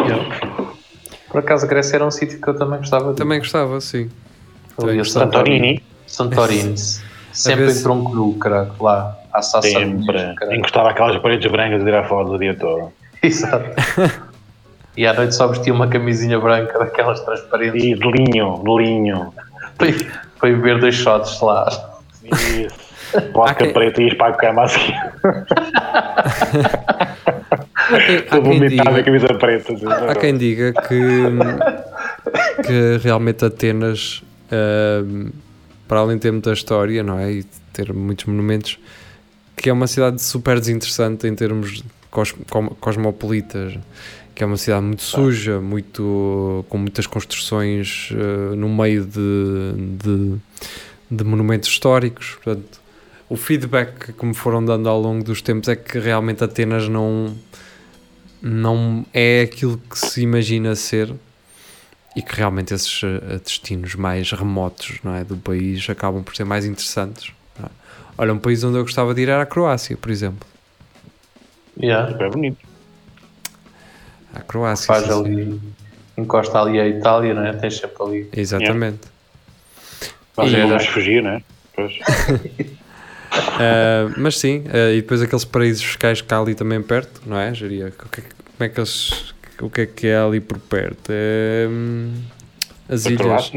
Yeah. Por acaso a Grécia era um sítio que eu também gostava de. Também gostava, sim. Ali a Santorini, Santorini. Sempre em tronco nu, caralho, lá. À Sassa sempre encostava aquelas paredes brancas a tirar fotos o dia todo. Exato. e à noite só vestia uma camisinha branca daquelas transparentes E de linho, de linho. ir- para ir beber dois shots lá. Isso. Vodka quem- preta e ias para a cama assim. Há quem, há Estou vomitado a camisa preta. há quem diga que, que realmente Atenas, para além de ter muita história, não é? E ter muitos monumentos, que é uma cidade super desinteressante em termos cos, cosmopolitas, que é uma cidade muito suja, muito, com muitas construções ah, no meio de, de, de monumentos históricos. Portanto, o feedback que me foram dando ao longo dos tempos é que realmente Atenas não, não é aquilo que se imagina ser e que realmente esses eh, destinos mais remotos não é, do país acabam por ser mais interessantes. não é? Olha, um país onde eu gostava de ir era a Croácia, por exemplo. Yeah. Super bonito. A Croácia. Faz sim, sim. ali, encosta ali a Itália, não é? Tens sempre ali. Exatamente. Nós E- vamos fugir, né? Pois. Uh, mas sim, uh, e depois aqueles paraísos fiscais que há ali também perto, não é, Geria? É como é que eles, o que é que é ali por perto? É, hum, as ilhas.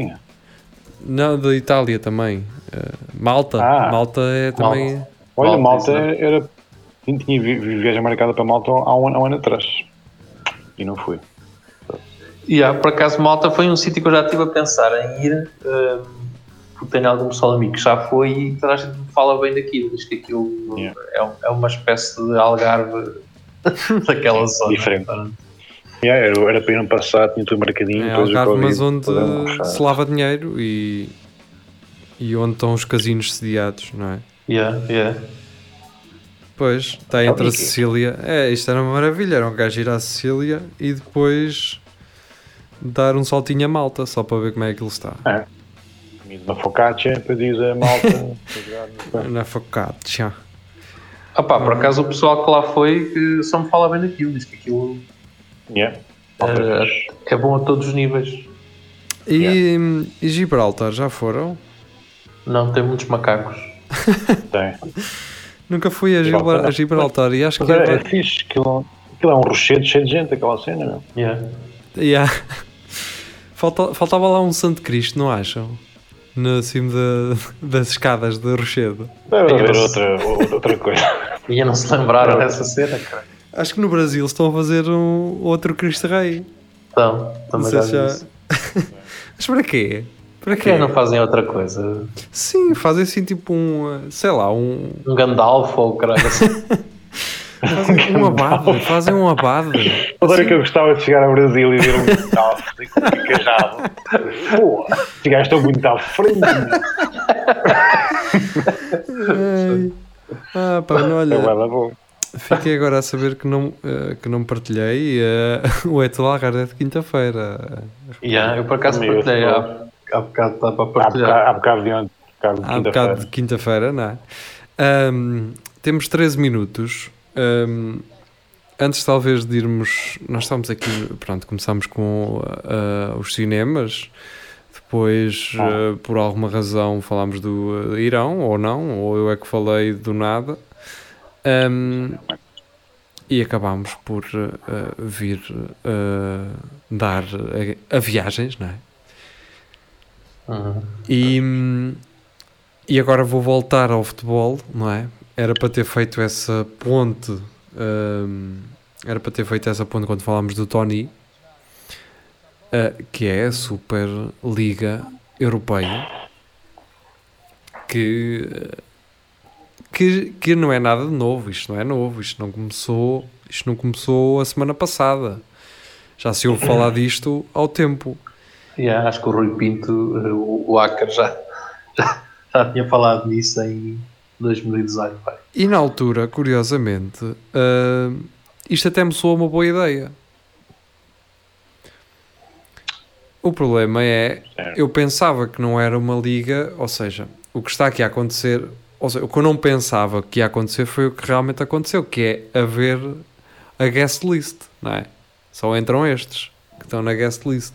Não, da Itália também. Uh, Malta. Ah, Malta é também. Malta. Olha, Malta, Malta era. Tinha viagem marcada para Malta há um, há um ano atrás. E não fui. Yeah, por acaso, Malta foi um sítio que eu já estive a pensar em ir. Uh, porque tenho algum pessoal amigo que já foi e toda a gente me fala bem daquilo. Diz que aquilo yeah. é, é uma espécie de algarve daquela zona. Diferente. Yeah, era, era para ir no passado, tinha tudo marcadinho. É Algarve, mas onde se lava dinheiro e, e onde estão os casinos sediados, não é? Yeah, yeah. Pois, está entre a Sicília. É, isto era uma maravilha. Era um gajo ir à Sicília e depois dar um saltinho a Malta, só para ver como é que aquilo está. É. Na focaccia, depois diz a Malta. Na focaccia. Ah pá, por acaso o pessoal que lá foi que só me fala bem daquilo, diz que aquilo yeah. é, é bom a todos os níveis. E, yeah. e Gibraltar, já foram? Não, tem muitos macacos. tem. Nunca fui a Gibraltar, a Gibraltar e acho Mas que. É, é fixe, aquilo, aquilo é um rochedo cheio de gente, aquela cena, não? Yeah. Yeah. Falta, faltava lá um Santo Cristo, não acham? No cimo de, das escadas de Rochedo. Deve haver outra, outra coisa. Ia não se lembraram dessa cena, cara. Acho que no Brasil estão a fazer um outro Cristo Rei. Então, também já, já... Mas para quê? Para quê? não fazem outra coisa? Sim, fazem assim tipo um, sei lá, um... Um Gandalf ou caralho assim. Fazem um abade, fazem um abade. Agora assim. que eu gostava de chegar ao Brasil e ver um Gandalf com picajado. Pô, estes gajos estão muito à frente. ah, pá, não, olha... Fiquei agora a saber que não, uh, que não partilhei uh, o Eto Algarve é de quinta-feira. Yeah, eu por acaso partilhei há, há bocado está para partilhar. Há bocado de ontem. Há bocado de quinta-feira, não é? Um, temos 13 minutos. Um, antes talvez de irmos, nós estamos aqui, pronto, começámos com uh, os cinemas, depois uh, por alguma razão falámos do uh, Irão ou não, ou eu é que falei do nada. Um, e acabámos por vir dar a, a, viagens, não é? Uhum. E, e agora vou voltar ao futebol, não é? era para ter feito essa ponte. Um, era para ter feito essa ponte quando falámos do Tony, uh, que é a Superliga Europeia, que, que, que não é nada de novo. Isto não é novo. Isto não começou. Isto não começou a semana passada. Já se ouve falar disto ao tempo. Yeah, acho que o Rui Pinto, o, o Acker, já, já, já tinha falado nisso em 2018. Pai. E na altura, curiosamente, uh, isto até me soou uma boa ideia. O problema é, eu pensava que não era uma liga, ou seja, o que está aqui a acontecer, ou seja, o que eu não pensava que ia acontecer foi o que realmente aconteceu, que é haver a guest list, não é? Só entram estes que estão na guest list.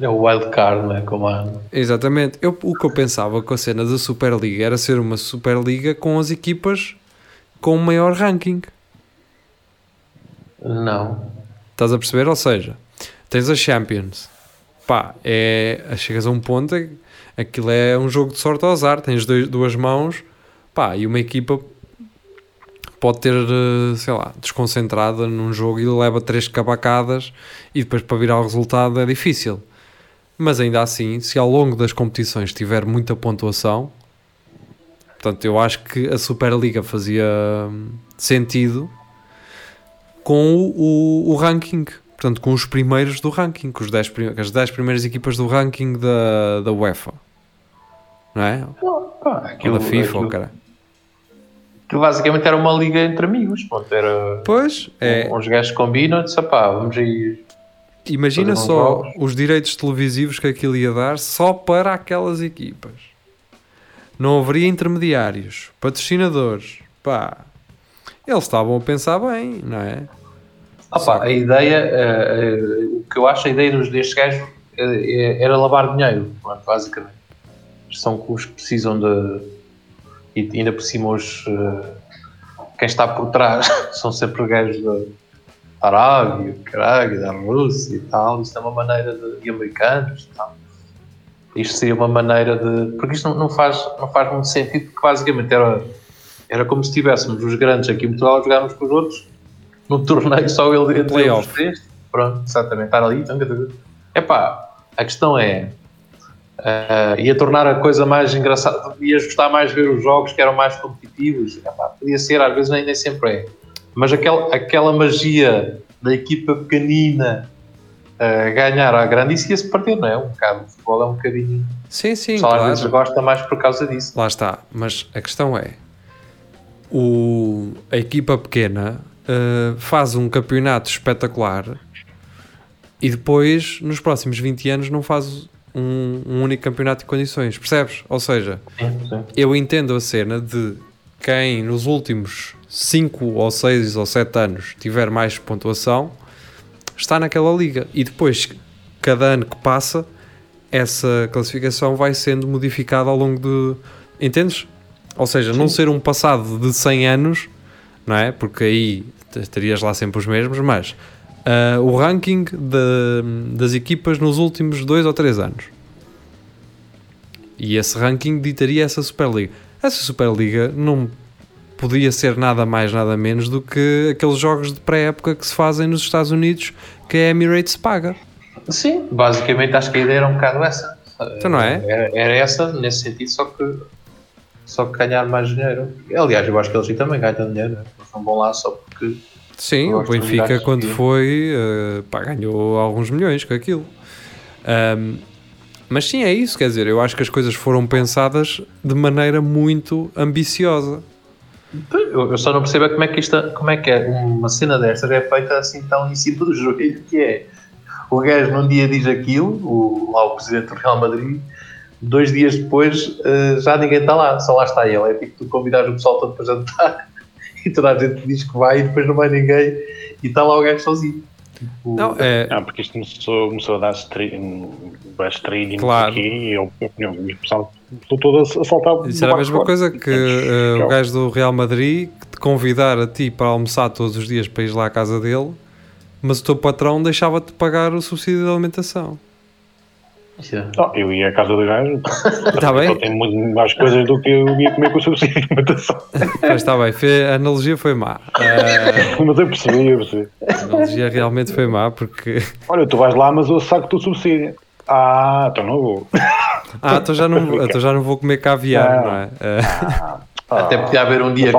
É o wildcard, não é? Como há... Exatamente. Eu, o que eu pensava com a cena da Superliga era ser uma Superliga com as equipas com maior ranking. Não. Estás a perceber? Ou seja, tens a Champions. Pá, é, chegas a um ponto, aquilo é um jogo de sorte ao azar. Tens dois, duas mãos, pá, e uma equipa pode ter, eh, sei lá, desconcentrada num jogo e leva três cabacadas e depois para virar o resultado é difícil. Mas ainda assim, se ao longo das competições tiver muita pontuação, portanto, eu acho que a Superliga fazia hum, sentido com o, o, o ranking, portanto, com os primeiros do ranking, com os 10, as 10 primeiras equipas do ranking da, da UEFA, não é? Ah, aquilo, da FIFA, aquilo, cara. Aquilo basicamente era uma liga entre amigos, ponto, era pois, é. uns gajos combinam e disse, pá, vamos ir Imagina só os direitos televisivos que aquilo ia dar só para aquelas equipas. Não haveria intermediários, patrocinadores. Pá, eles estavam a pensar bem, não é? Ah, pá, a ideia, uh, uh, o que eu acho, a ideia destes gajos uh, era lavar dinheiro, basicamente. São os que precisam de, e ainda por cima os, uh, quem está por trás são sempre gajos da Arábia, caralho, da Rússia e tal, isto é uma maneira de, e americanos e tal. Isto seria uma maneira de. Porque isto não, não, faz, não faz muito sentido, porque basicamente era, era como se tivéssemos os grandes aqui em Portugal a jogarmos com os outros num torneio só ele entre os três. Pronto, exatamente, estar ali. Epá, a questão é. Uh, ia tornar a coisa mais engraçada, ia gostar mais ver os jogos que eram mais competitivos. Epá, podia ser, às vezes nem, nem sempre é. Mas aquel, aquela magia da equipa pequenina uh, ganhar à grande, isso ia-se perder, não é? Um bocado. O futebol é um bocadinho. Sim, sim. Só claro. às vezes gosta mais por causa disso. Lá está. Mas a questão é: o, a equipa pequena uh, faz um campeonato espetacular e depois, nos próximos 20 anos, não faz um, um único campeonato de condições, percebes? Ou seja, sim, sim. eu entendo a cena de quem nos últimos 5 ou 6 ou 7 anos tiver mais pontuação está naquela liga e depois, cada ano que passa, essa classificação vai sendo modificada ao longo de. Entendes? Ou seja, Sim. não ser um passado de 100 anos, não é? Porque aí estarias lá sempre os mesmos, mas uh, o ranking de, das equipas nos últimos 2 ou 3 anos. E esse ranking ditaria essa Superliga. Essa Superliga não podia ser nada mais, nada menos do que aqueles jogos de pré-época que se fazem nos Estados Unidos que a Emirates paga. Sim, basicamente acho que a ideia era um bocado essa. Então não é? Era, era essa, nesse sentido, só que só que ganhar mais dinheiro. Aliás, eu acho que eles também ganham dinheiro, não vão lá só porque. Sim, o Benfica, quando foi, uh, pá, ganhou alguns milhões com aquilo. Um, mas sim, é isso, quer dizer, eu acho que as coisas foram pensadas de maneira muito ambiciosa. Eu, só não percebo como é que isto, como é que é uma cena destas é feita assim tão em cima do joelho que é. O gajo num dia diz aquilo, o, lá o presidente do Real Madrid, dois dias depois uh, já ninguém está lá, só lá está ele. É tipo tu convidar o pessoal todo para jantar e toda a gente diz que vai e depois não vai ninguém e está lá o gajo sozinho. Tipo, não, é... não, porque isto começou, começou a dar stream, streaming claro. aqui e eu, eu, eu, o pessoal estou todo a saltar. Isso era a mesma coisa que uh, o gajo do Real Madrid te convidar a ti para almoçar todos os dias para ir lá à casa dele, mas o teu patrão deixava-te pagar o subsídio de alimentação. Oh, eu ia à casa do gajo. Está bem? Tem muito mais coisas do que eu ia comer com o subsídio de alimentação. Mas está bem, foi, a analogia foi má. Uh, mas eu percebi, eu percebi. A analogia realmente foi má porque. Olha, tu vais lá, mas eu saco o subsídio. Ah, então não vou. Ah, então já não, então já não vou comer caviar, não, não é? Ah, até podia haver um dia que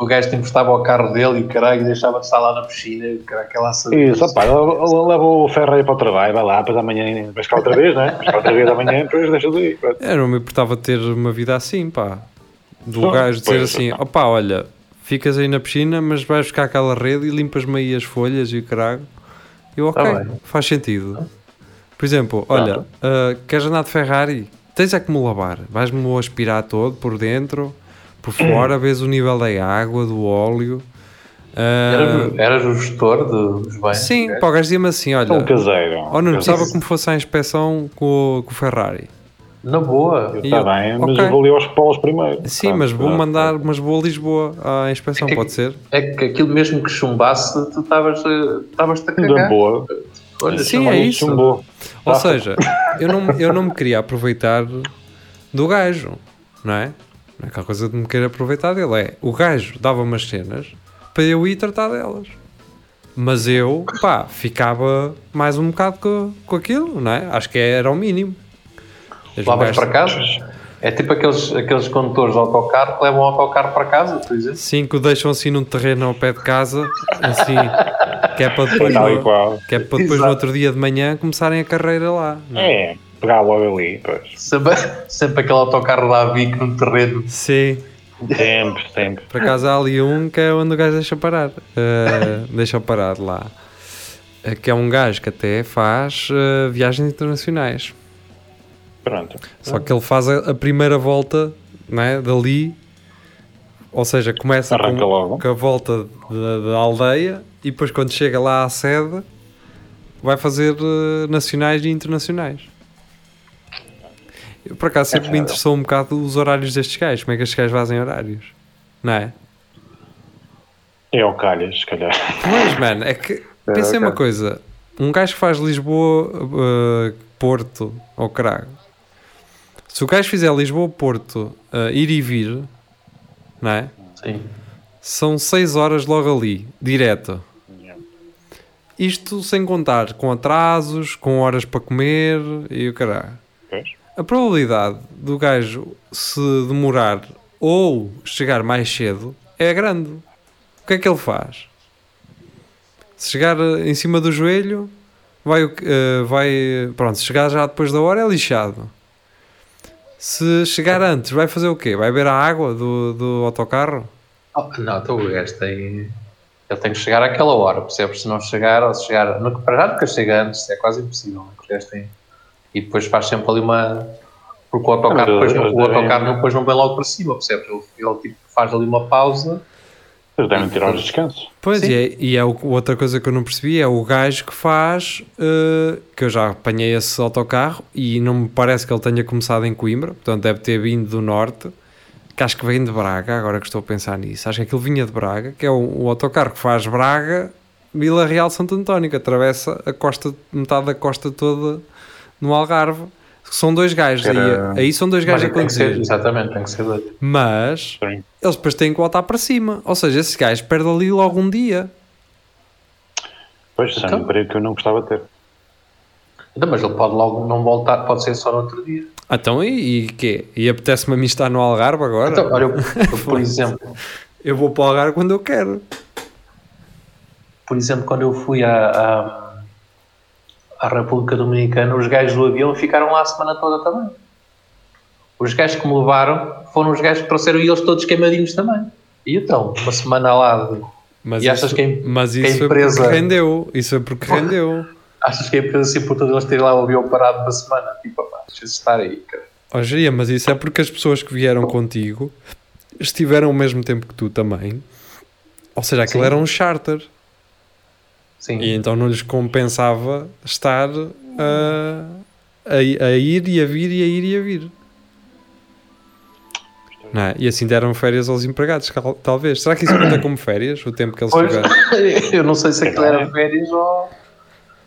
o gajo te emprestava ao carro dele e caralho deixava de estar lá na piscina, aquela Isso, pá, leva o ferro aí para o trabalho, vai lá, depois amanhã vais cá outra vez, né? Vais cá outra vez amanhã, depois deixa de ir. Eu não me importava ter uma vida assim, pá. Do não, gajo dizer assim, opá, olha, ficas aí na piscina, mas vais buscar aquela rede e limpas-me aí as folhas e o caralho. Eu, ok, tá faz sentido. Por exemplo, olha, uh, queres andar de Ferrari? Tens é que me lavar. Vais-me aspirar todo por dentro por fora, vês o nível da água, do óleo. Uh, eras, o gestor dos bens? Sim, para o gajo dizia-me assim: olha, um caseiro. Oh, não precisava como fosse a inspeção com, com o Ferrari. Na boa. Está bem, mas okay. eu vou ali aos polos primeiro. Sim, mas vou mandar, mas vou a Lisboa à inspeção, é que, pode ser? É que aquilo mesmo que chumbasse, tu estavas a cagar. Na boa. Olha, Sim, é isso. Chumbou. Ou seja, eu não, eu não me queria aproveitar do gajo, não é? Não é aquela coisa de me querer aproveitar dele. É o gajo dava umas cenas para eu ir tratar delas. Mas eu, pá, ficava mais um bocado com, com aquilo, não é? Acho que era o mínimo. Levavas para casa? É tipo aqueles, aqueles condutores de autocarro que levam o autocarro para casa, por exemplo? Sim, que o deixam assim num terreno ao pé de casa, assim, que é para depois, no, que é para depois no outro dia de manhã começarem a carreira lá. É? é pegar logo ali. Pois. Sempre, sempre aquele autocarro lá a Vic no terreno. Sim. Sempre, sempre. Por acaso há ali um que é onde o gajo deixa parar. Uh, deixa parar lá. Uh, que é um gajo que até faz uh, viagens internacionais. Pronto. Só que ele faz a, a primeira volta né, dali. Ou seja, começa com, com, a volta da, da aldeia e depois quando chega lá à sede vai fazer nacionais e internacionais. Por acaso sempre me interessou um bocado os horários destes gajos, como é que estes gajos fazem horários, não é? É o calhas, se calhar. Mas, mano, é que pensei uma coisa: um gajo que faz Lisboa, uh, Porto ou Crago, se o gajo fizer Lisboa, Porto, uh, ir e vir, não é? Sim. São 6 horas logo ali, direto. Isto sem contar com atrasos, com horas para comer e o caralho. A probabilidade do gajo se demorar ou chegar mais cedo é grande. O que é que ele faz? Se chegar em cima do joelho, vai, uh, vai pronto, se chegar já depois da hora é lixado. Se chegar antes, vai fazer o quê? Vai beber a água do, do autocarro? Oh, não, então o gajo tem. Ele tem que chegar àquela hora, percebes? Se não chegar, ou se chegar. No, para já nunca chega antes, é quase impossível. Né? Tem, e depois faz sempre ali uma. Porque o autocarro, depois, não, o autocarro depois não vem logo para cima, percebes? Ele, ele tipo, faz ali uma pausa. Eles devem tirar os descansos. Pois, e é, e é outra coisa que eu não percebi: é o gajo que faz. Uh, que eu já apanhei esse autocarro e não me parece que ele tenha começado em Coimbra, portanto deve ter vindo do norte que acho que vem de Braga, agora que estou a pensar nisso. Acho que aquilo vinha de Braga, que é o, o autocarro que faz Braga, Vila Real Santo António, que atravessa a costa, metade da costa toda no Algarve. São dois gajos, Era... aí, aí são dois gajos a conduzir. Exatamente, tem que ser dois. Mas Sim. eles depois têm que voltar para cima. Ou seja, esse gajo perde ali logo um dia. Pois, então, é um emprego que eu não gostava de ter. Não, mas ele pode logo não voltar, pode ser só no outro dia. Então, e, e quê? E apetece-me a mim estar no Algarve agora? Então, olha, eu, eu, por exemplo... eu vou para o Algarve quando eu quero. Por exemplo, quando eu fui à, à, à República Dominicana, os gajos do avião ficaram lá a semana toda também. Os gajos que me levaram foram os gajos que trouxeram e eles todos queimadinhos também. E então, uma semana lá de... Mas e achas que a, mas isso que a empresa... é porque rendeu. Isso é porque rendeu. Achas que a empresa se importou de eles terem lá o avião parado uma semana? Tipo, pá, deixa estar aí, cara. Oh, Gia, mas isso é porque as pessoas que vieram contigo estiveram ao mesmo tempo que tu também. Ou seja, aquilo Sim. era um charter. Sim. E então não lhes compensava estar a, a, a ir e a vir e a ir e a vir. Não é? E assim deram férias aos empregados, talvez. Será que isso conta como férias? O tempo que eles pois, tiveram? Eu não sei se aquilo era férias ou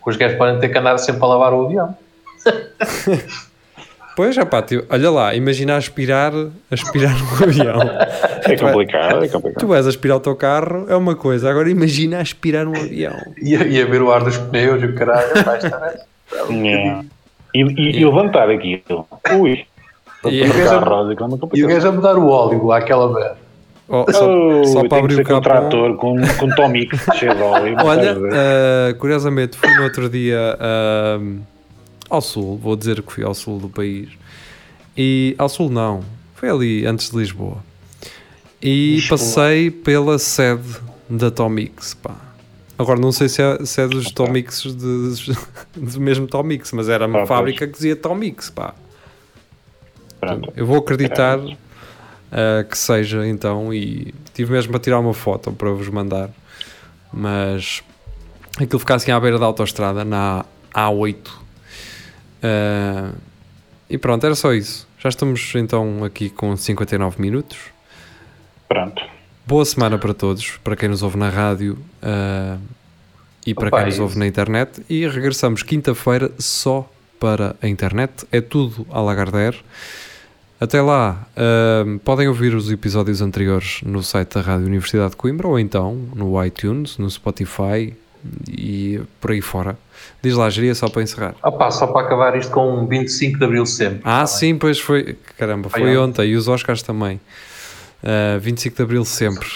os gajos podem ter que andar sempre a lavar o avião. Pois, rapá, tipo, olha lá, imagina aspirar, aspirar um avião. É complicado, é complicado. Tu vais aspirar o teu carro, é uma coisa. Agora imagina aspirar um avião. E, e a ver o ar dos pneus e o caralho, vai estar... Yeah. E, e, e levantar aquilo. Ui. E, o gajo a mudar o óleo lá, aquela merda. Oh, só, oh, só para abrir o capô. Um trator com, com Tomic cheio de óleo. Olha, uh, curiosamente, fui no outro dia uh, ao sul, vou dizer que fui ao sul do país. E ao sul não, foi ali antes de Lisboa. E Lisboa. passei pela sede da Tomix, pá. Agora não sei se é, se é dos Tomix de, do mesmo Tomix, mas era uma fábrica que dizia Tomix, pá. Pronto. Eu vou acreditar uh, que seja então, e tive mesmo a tirar uma foto para vos mandar, mas aquilo fica assim à beira da autostrada, na A8. Uh, eh, e pronto, era só isso. Já estamos então aqui com 59 minutos. Pronto. Boa semana para todos, para quem nos ouve na rádio uh, e para Opa, quem nos ouve na internet. E regressamos quinta-feira só para a internet. É tudo a Lagardère. Até lá, uh, podem ouvir os episódios anteriores no site da Rádio Universidade de Coimbra ou então no iTunes, no Spotify e por aí fora. Diz lá, geria só para encerrar. Opa, só para acabar isto com 25 de Abril sempre. Ah, tá sim, pois foi. Caramba, foi, foi ontem. ontem e os Oscars também. Uh, 25 de Abril sempre.